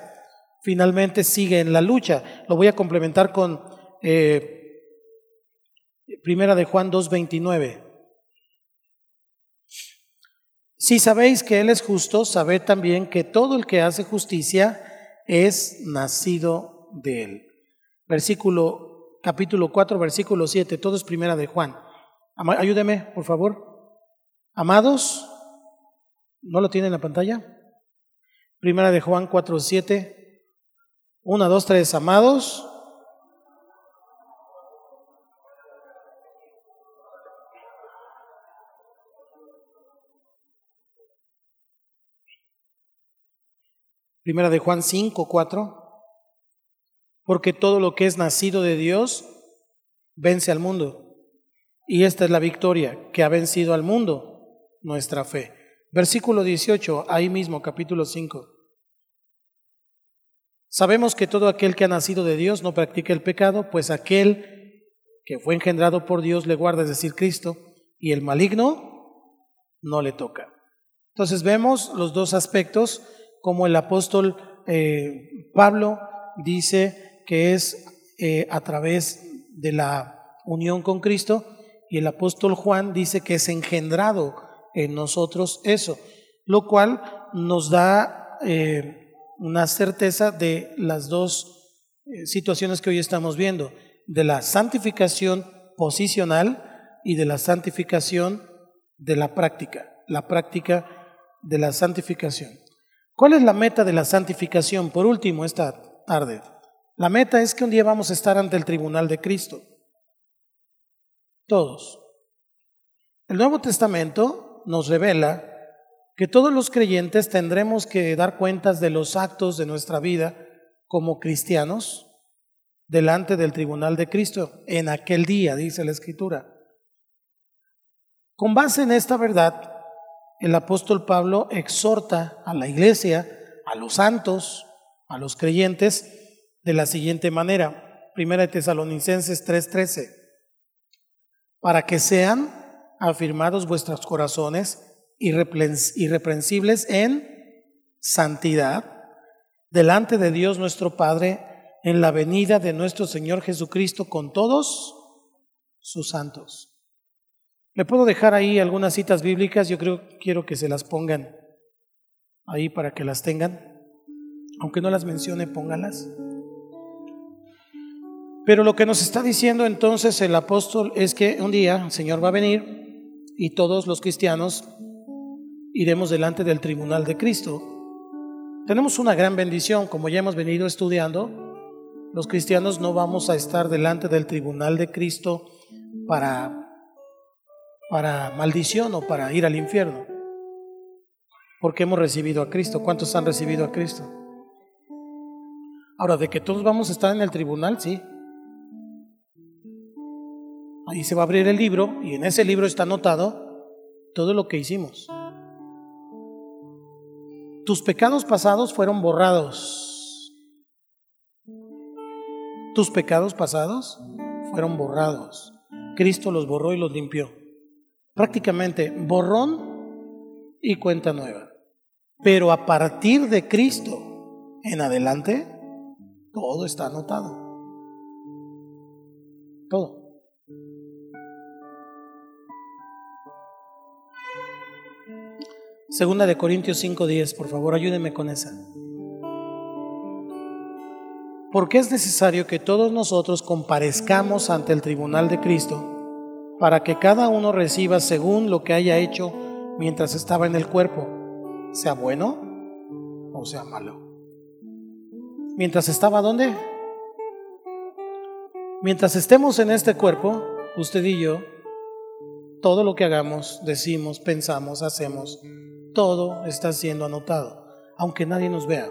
Finalmente sigue en la lucha. Lo voy a complementar con eh, Primera de Juan 2.29. Si sabéis que Él es justo, sabed también que todo el que hace justicia es nacido de Él. Versículo, capítulo 4, versículo 7, todo es Primera de Juan. Ayúdeme, por favor. Amados, ¿no lo tiene en la pantalla? Primera de Juan 4, 7. Una, dos, tres, amados. Primera de Juan 5, 4. Porque todo lo que es nacido de Dios vence al mundo. Y esta es la victoria que ha vencido al mundo, nuestra fe. Versículo 18, ahí mismo, capítulo 5. Sabemos que todo aquel que ha nacido de Dios no practica el pecado, pues aquel que fue engendrado por Dios le guarda, es decir, Cristo, y el maligno no le toca. Entonces vemos los dos aspectos, como el apóstol eh, Pablo dice que es eh, a través de la unión con Cristo, y el apóstol Juan dice que es engendrado en nosotros eso, lo cual nos da eh, una certeza de las dos situaciones que hoy estamos viendo, de la santificación posicional y de la santificación de la práctica, la práctica de la santificación. ¿Cuál es la meta de la santificación? Por último, esta tarde. La meta es que un día vamos a estar ante el tribunal de Cristo. Todos. El Nuevo Testamento nos revela que todos los creyentes tendremos que dar cuentas de los actos de nuestra vida como cristianos delante del tribunal de Cristo en aquel día, dice la Escritura. Con base en esta verdad, el apóstol Pablo exhorta a la iglesia, a los santos, a los creyentes, de la siguiente manera. Primera de Tesalonicenses 3:13 para que sean afirmados vuestros corazones irreprensibles en santidad delante de Dios nuestro Padre en la venida de nuestro Señor Jesucristo con todos sus santos. Le puedo dejar ahí algunas citas bíblicas, yo creo quiero que se las pongan ahí para que las tengan. Aunque no las mencione, póngalas. Pero lo que nos está diciendo entonces el apóstol es que un día el Señor va a venir y todos los cristianos iremos delante del tribunal de Cristo. Tenemos una gran bendición, como ya hemos venido estudiando, los cristianos no vamos a estar delante del tribunal de Cristo para, para maldición o para ir al infierno, porque hemos recibido a Cristo. ¿Cuántos han recibido a Cristo? Ahora, de que todos vamos a estar en el tribunal, sí. Ahí se va a abrir el libro y en ese libro está anotado todo lo que hicimos. Tus pecados pasados fueron borrados. Tus pecados pasados fueron borrados. Cristo los borró y los limpió. Prácticamente borrón y cuenta nueva. Pero a partir de Cristo en adelante, todo está anotado. Todo. Segunda de Corintios 5:10, por favor, ayúdenme con esa. Porque es necesario que todos nosotros comparezcamos ante el tribunal de Cristo para que cada uno reciba según lo que haya hecho mientras estaba en el cuerpo, sea bueno o sea malo. Mientras estaba dónde? Mientras estemos en este cuerpo, usted y yo, todo lo que hagamos, decimos, pensamos, hacemos, todo está siendo anotado, aunque nadie nos vea.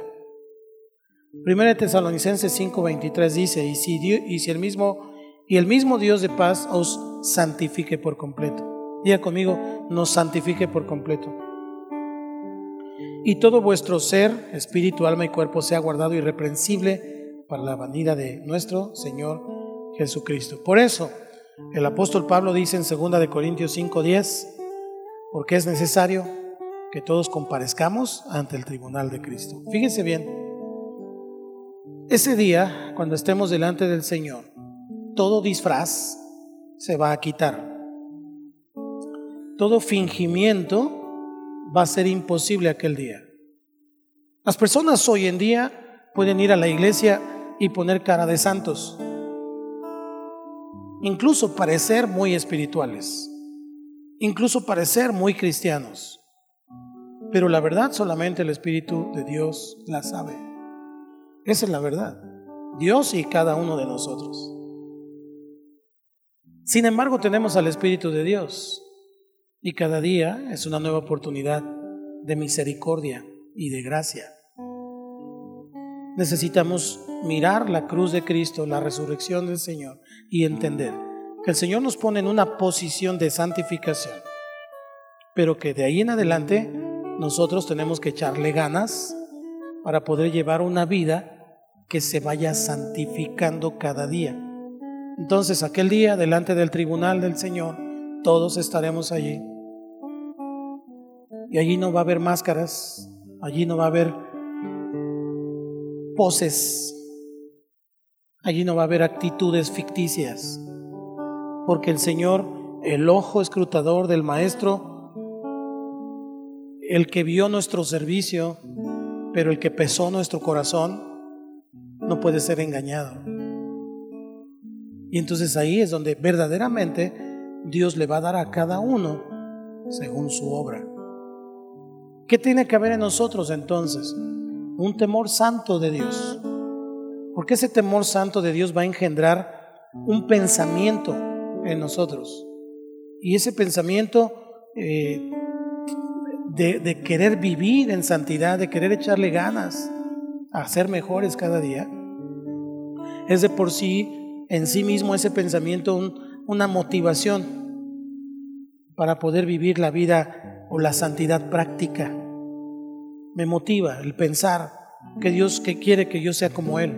Primera Tesalonicenses 5:23 dice, y si, y si el mismo y el mismo Dios de paz os santifique por completo. Diga conmigo, nos santifique por completo y todo vuestro ser, espíritu, alma y cuerpo sea guardado irreprensible para la venida de nuestro Señor Jesucristo. Por eso, el apóstol Pablo dice en 2 de Corintios 5:10, porque es necesario que todos comparezcamos ante el tribunal de Cristo. Fíjense bien, ese día, cuando estemos delante del Señor, todo disfraz se va a quitar. Todo fingimiento va a ser imposible aquel día. Las personas hoy en día pueden ir a la iglesia y poner cara de santos, incluso parecer muy espirituales, incluso parecer muy cristianos, pero la verdad solamente el Espíritu de Dios la sabe. Esa es la verdad, Dios y cada uno de nosotros. Sin embargo, tenemos al Espíritu de Dios y cada día es una nueva oportunidad de misericordia y de gracia. Necesitamos mirar la cruz de Cristo, la resurrección del Señor y entender que el Señor nos pone en una posición de santificación, pero que de ahí en adelante nosotros tenemos que echarle ganas para poder llevar una vida que se vaya santificando cada día. Entonces aquel día, delante del tribunal del Señor, todos estaremos allí y allí no va a haber máscaras, allí no va a haber poses, allí no va a haber actitudes ficticias, porque el Señor, el ojo escrutador del Maestro, el que vio nuestro servicio, pero el que pesó nuestro corazón, no puede ser engañado. Y entonces ahí es donde verdaderamente Dios le va a dar a cada uno según su obra. ¿Qué tiene que haber en nosotros entonces? Un temor santo de Dios. Porque ese temor santo de Dios va a engendrar un pensamiento en nosotros. Y ese pensamiento eh, de, de querer vivir en santidad, de querer echarle ganas a ser mejores cada día, es de por sí, en sí mismo ese pensamiento, una motivación para poder vivir la vida o la santidad práctica. Me motiva el pensar que Dios que quiere que yo sea como Él.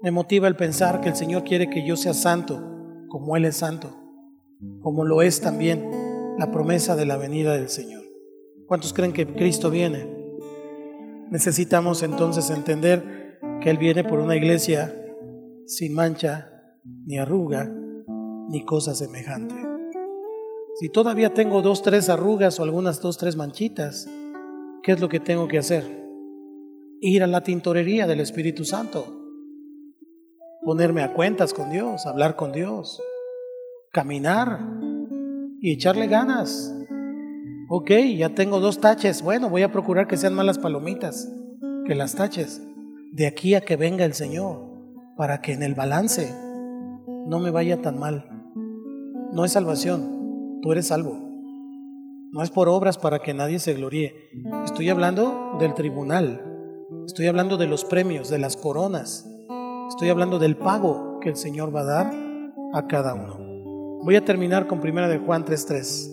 Me motiva el pensar que el Señor quiere que yo sea santo, como Él es santo, como lo es también la promesa de la venida del Señor. ¿Cuántos creen que Cristo viene? Necesitamos entonces entender que Él viene por una iglesia sin mancha, ni arruga, ni cosa semejante. Si todavía tengo dos, tres arrugas o algunas dos, tres manchitas, ¿qué es lo que tengo que hacer? Ir a la tintorería del Espíritu Santo, ponerme a cuentas con Dios, hablar con Dios, caminar y echarle ganas. Ok, ya tengo dos taches. Bueno, voy a procurar que sean más las palomitas que las taches. De aquí a que venga el Señor, para que en el balance no me vaya tan mal. No es salvación, tú eres salvo. No es por obras para que nadie se gloríe. Estoy hablando del tribunal. Estoy hablando de los premios, de las coronas. Estoy hablando del pago que el Señor va a dar a cada uno. Voy a terminar con primera de Juan 3:3.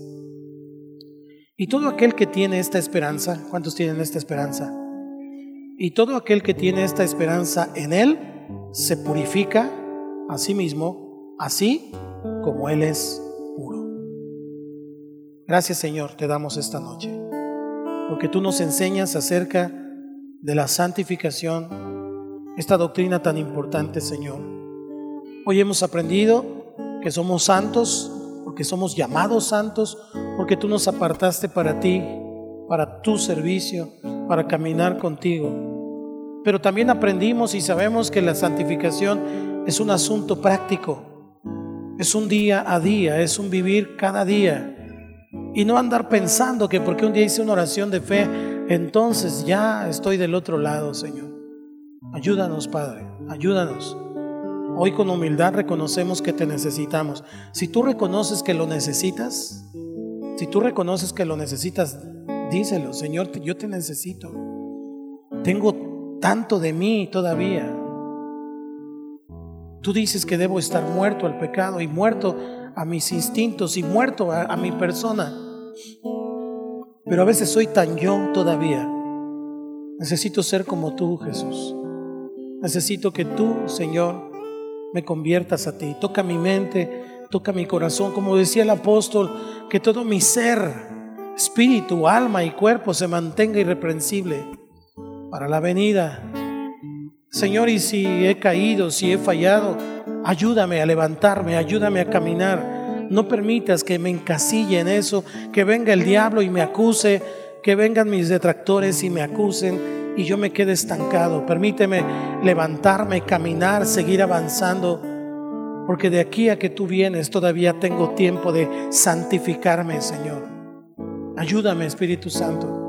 Y todo aquel que tiene esta esperanza, ¿cuántos tienen esta esperanza? Y todo aquel que tiene esta esperanza en Él se purifica a sí mismo, así como Él es puro. Gracias Señor, te damos esta noche, porque tú nos enseñas acerca de la santificación, esta doctrina tan importante Señor. Hoy hemos aprendido que somos santos, porque somos llamados santos, porque tú nos apartaste para ti, para tu servicio, para caminar contigo. Pero también aprendimos y sabemos que la santificación es un asunto práctico, es un día a día, es un vivir cada día. Y no andar pensando que porque un día hice una oración de fe, entonces ya estoy del otro lado, Señor. Ayúdanos, Padre, ayúdanos. Hoy con humildad reconocemos que te necesitamos. Si tú reconoces que lo necesitas, si tú reconoces que lo necesitas, díselo, Señor, yo te necesito. Tengo tanto de mí todavía. Tú dices que debo estar muerto al pecado y muerto a mis instintos y muerto a, mi persona. Pero a veces soy tan yo todavía. Necesito ser como tú, Jesús. Necesito que tú, Señor, me conviertas a ti. Toca mi mente, toca mi corazón. Como decía el apóstol, que todo mi ser, espíritu, alma y cuerpo se mantenga irreprensible para la venida Señor, y si he caído, si he fallado, ayúdame a levantarme, ayúdame a caminar. No permitas que me encasille en eso, que venga el diablo y me acuse, que vengan mis detractores y me acusen y yo me quede estancado. Permíteme levantarme, caminar, seguir avanzando, porque de aquí a que tú vienes todavía tengo tiempo de santificarme, Señor. Ayúdame, Espíritu Santo.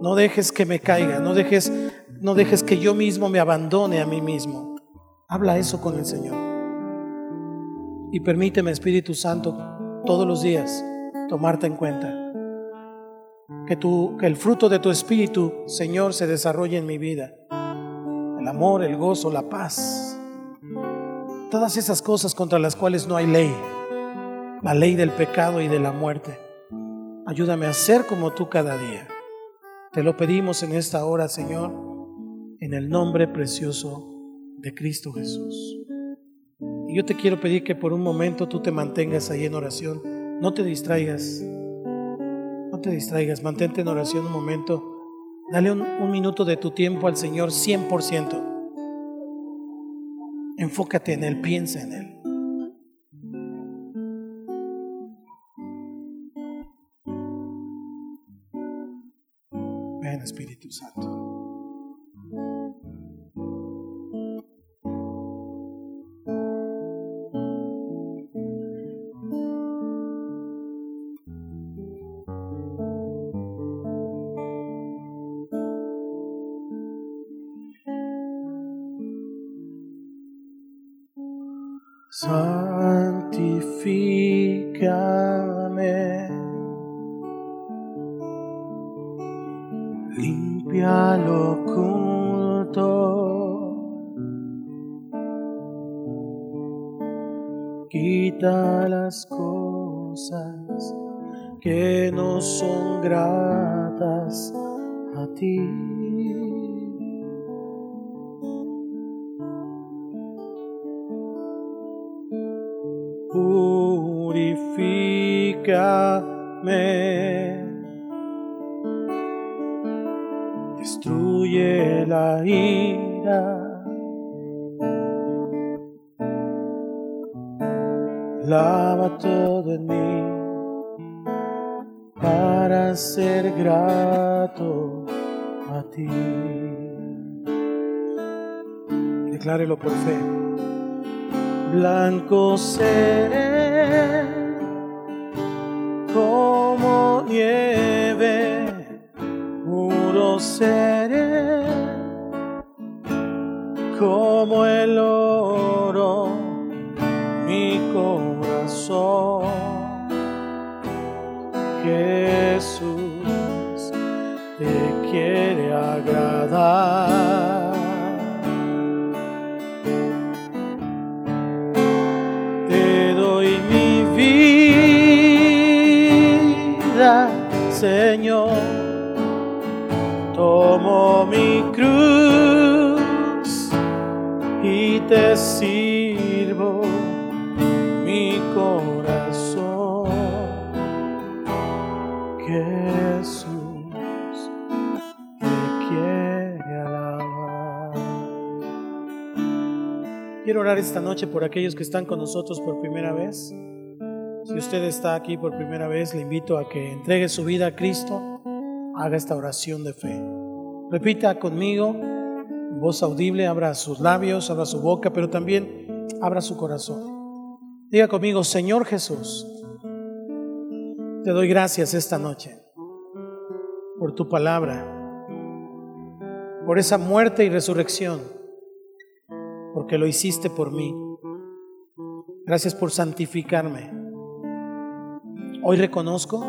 No dejes que me caiga, no dejes no dejes que yo mismo me abandone a mí mismo. Habla eso con el Señor. Y permíteme, Espíritu Santo, todos los días tomarte en cuenta. Que, tu, que el fruto de tu Espíritu, Señor, se desarrolle en mi vida. El amor, el gozo, la paz. Todas esas cosas contra las cuales no hay ley. La ley del pecado y de la muerte. Ayúdame a ser como tú cada día. Te lo pedimos en esta hora, Señor en el nombre precioso de Cristo Jesús. Y yo te quiero pedir que por un momento tú te mantengas ahí en oración. No te distraigas. No te distraigas. Mantente en oración un momento. Dale un, minuto de tu tiempo al Señor 100%. Enfócate en Él. Piensa en Él. Espíritu Santo. Lava todo en mí para ser grato a ti. Declárelo por fe. Blanco seré como nieve seré como el oro esta noche por aquellos que están con nosotros por primera vez. Si usted está aquí por primera vez, le invito a que entregue su vida a Cristo, haga esta oración de fe. Repita conmigo, voz audible, abra sus labios, abra su boca, pero también abra su corazón. Diga conmigo, Señor Jesús, te doy gracias esta noche por tu palabra, por esa muerte y resurrección, porque lo hiciste por mí. Gracias por santificarme. Hoy reconozco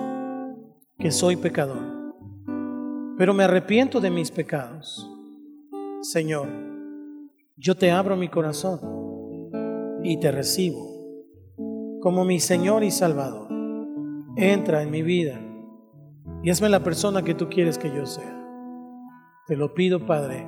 que soy pecador, pero me arrepiento de mis pecados. Señor, yo te abro mi corazón y te recibo como mi Señor y Salvador. Entra en mi vida y hazme la persona que tú quieres que yo sea. Te lo pido, Padre,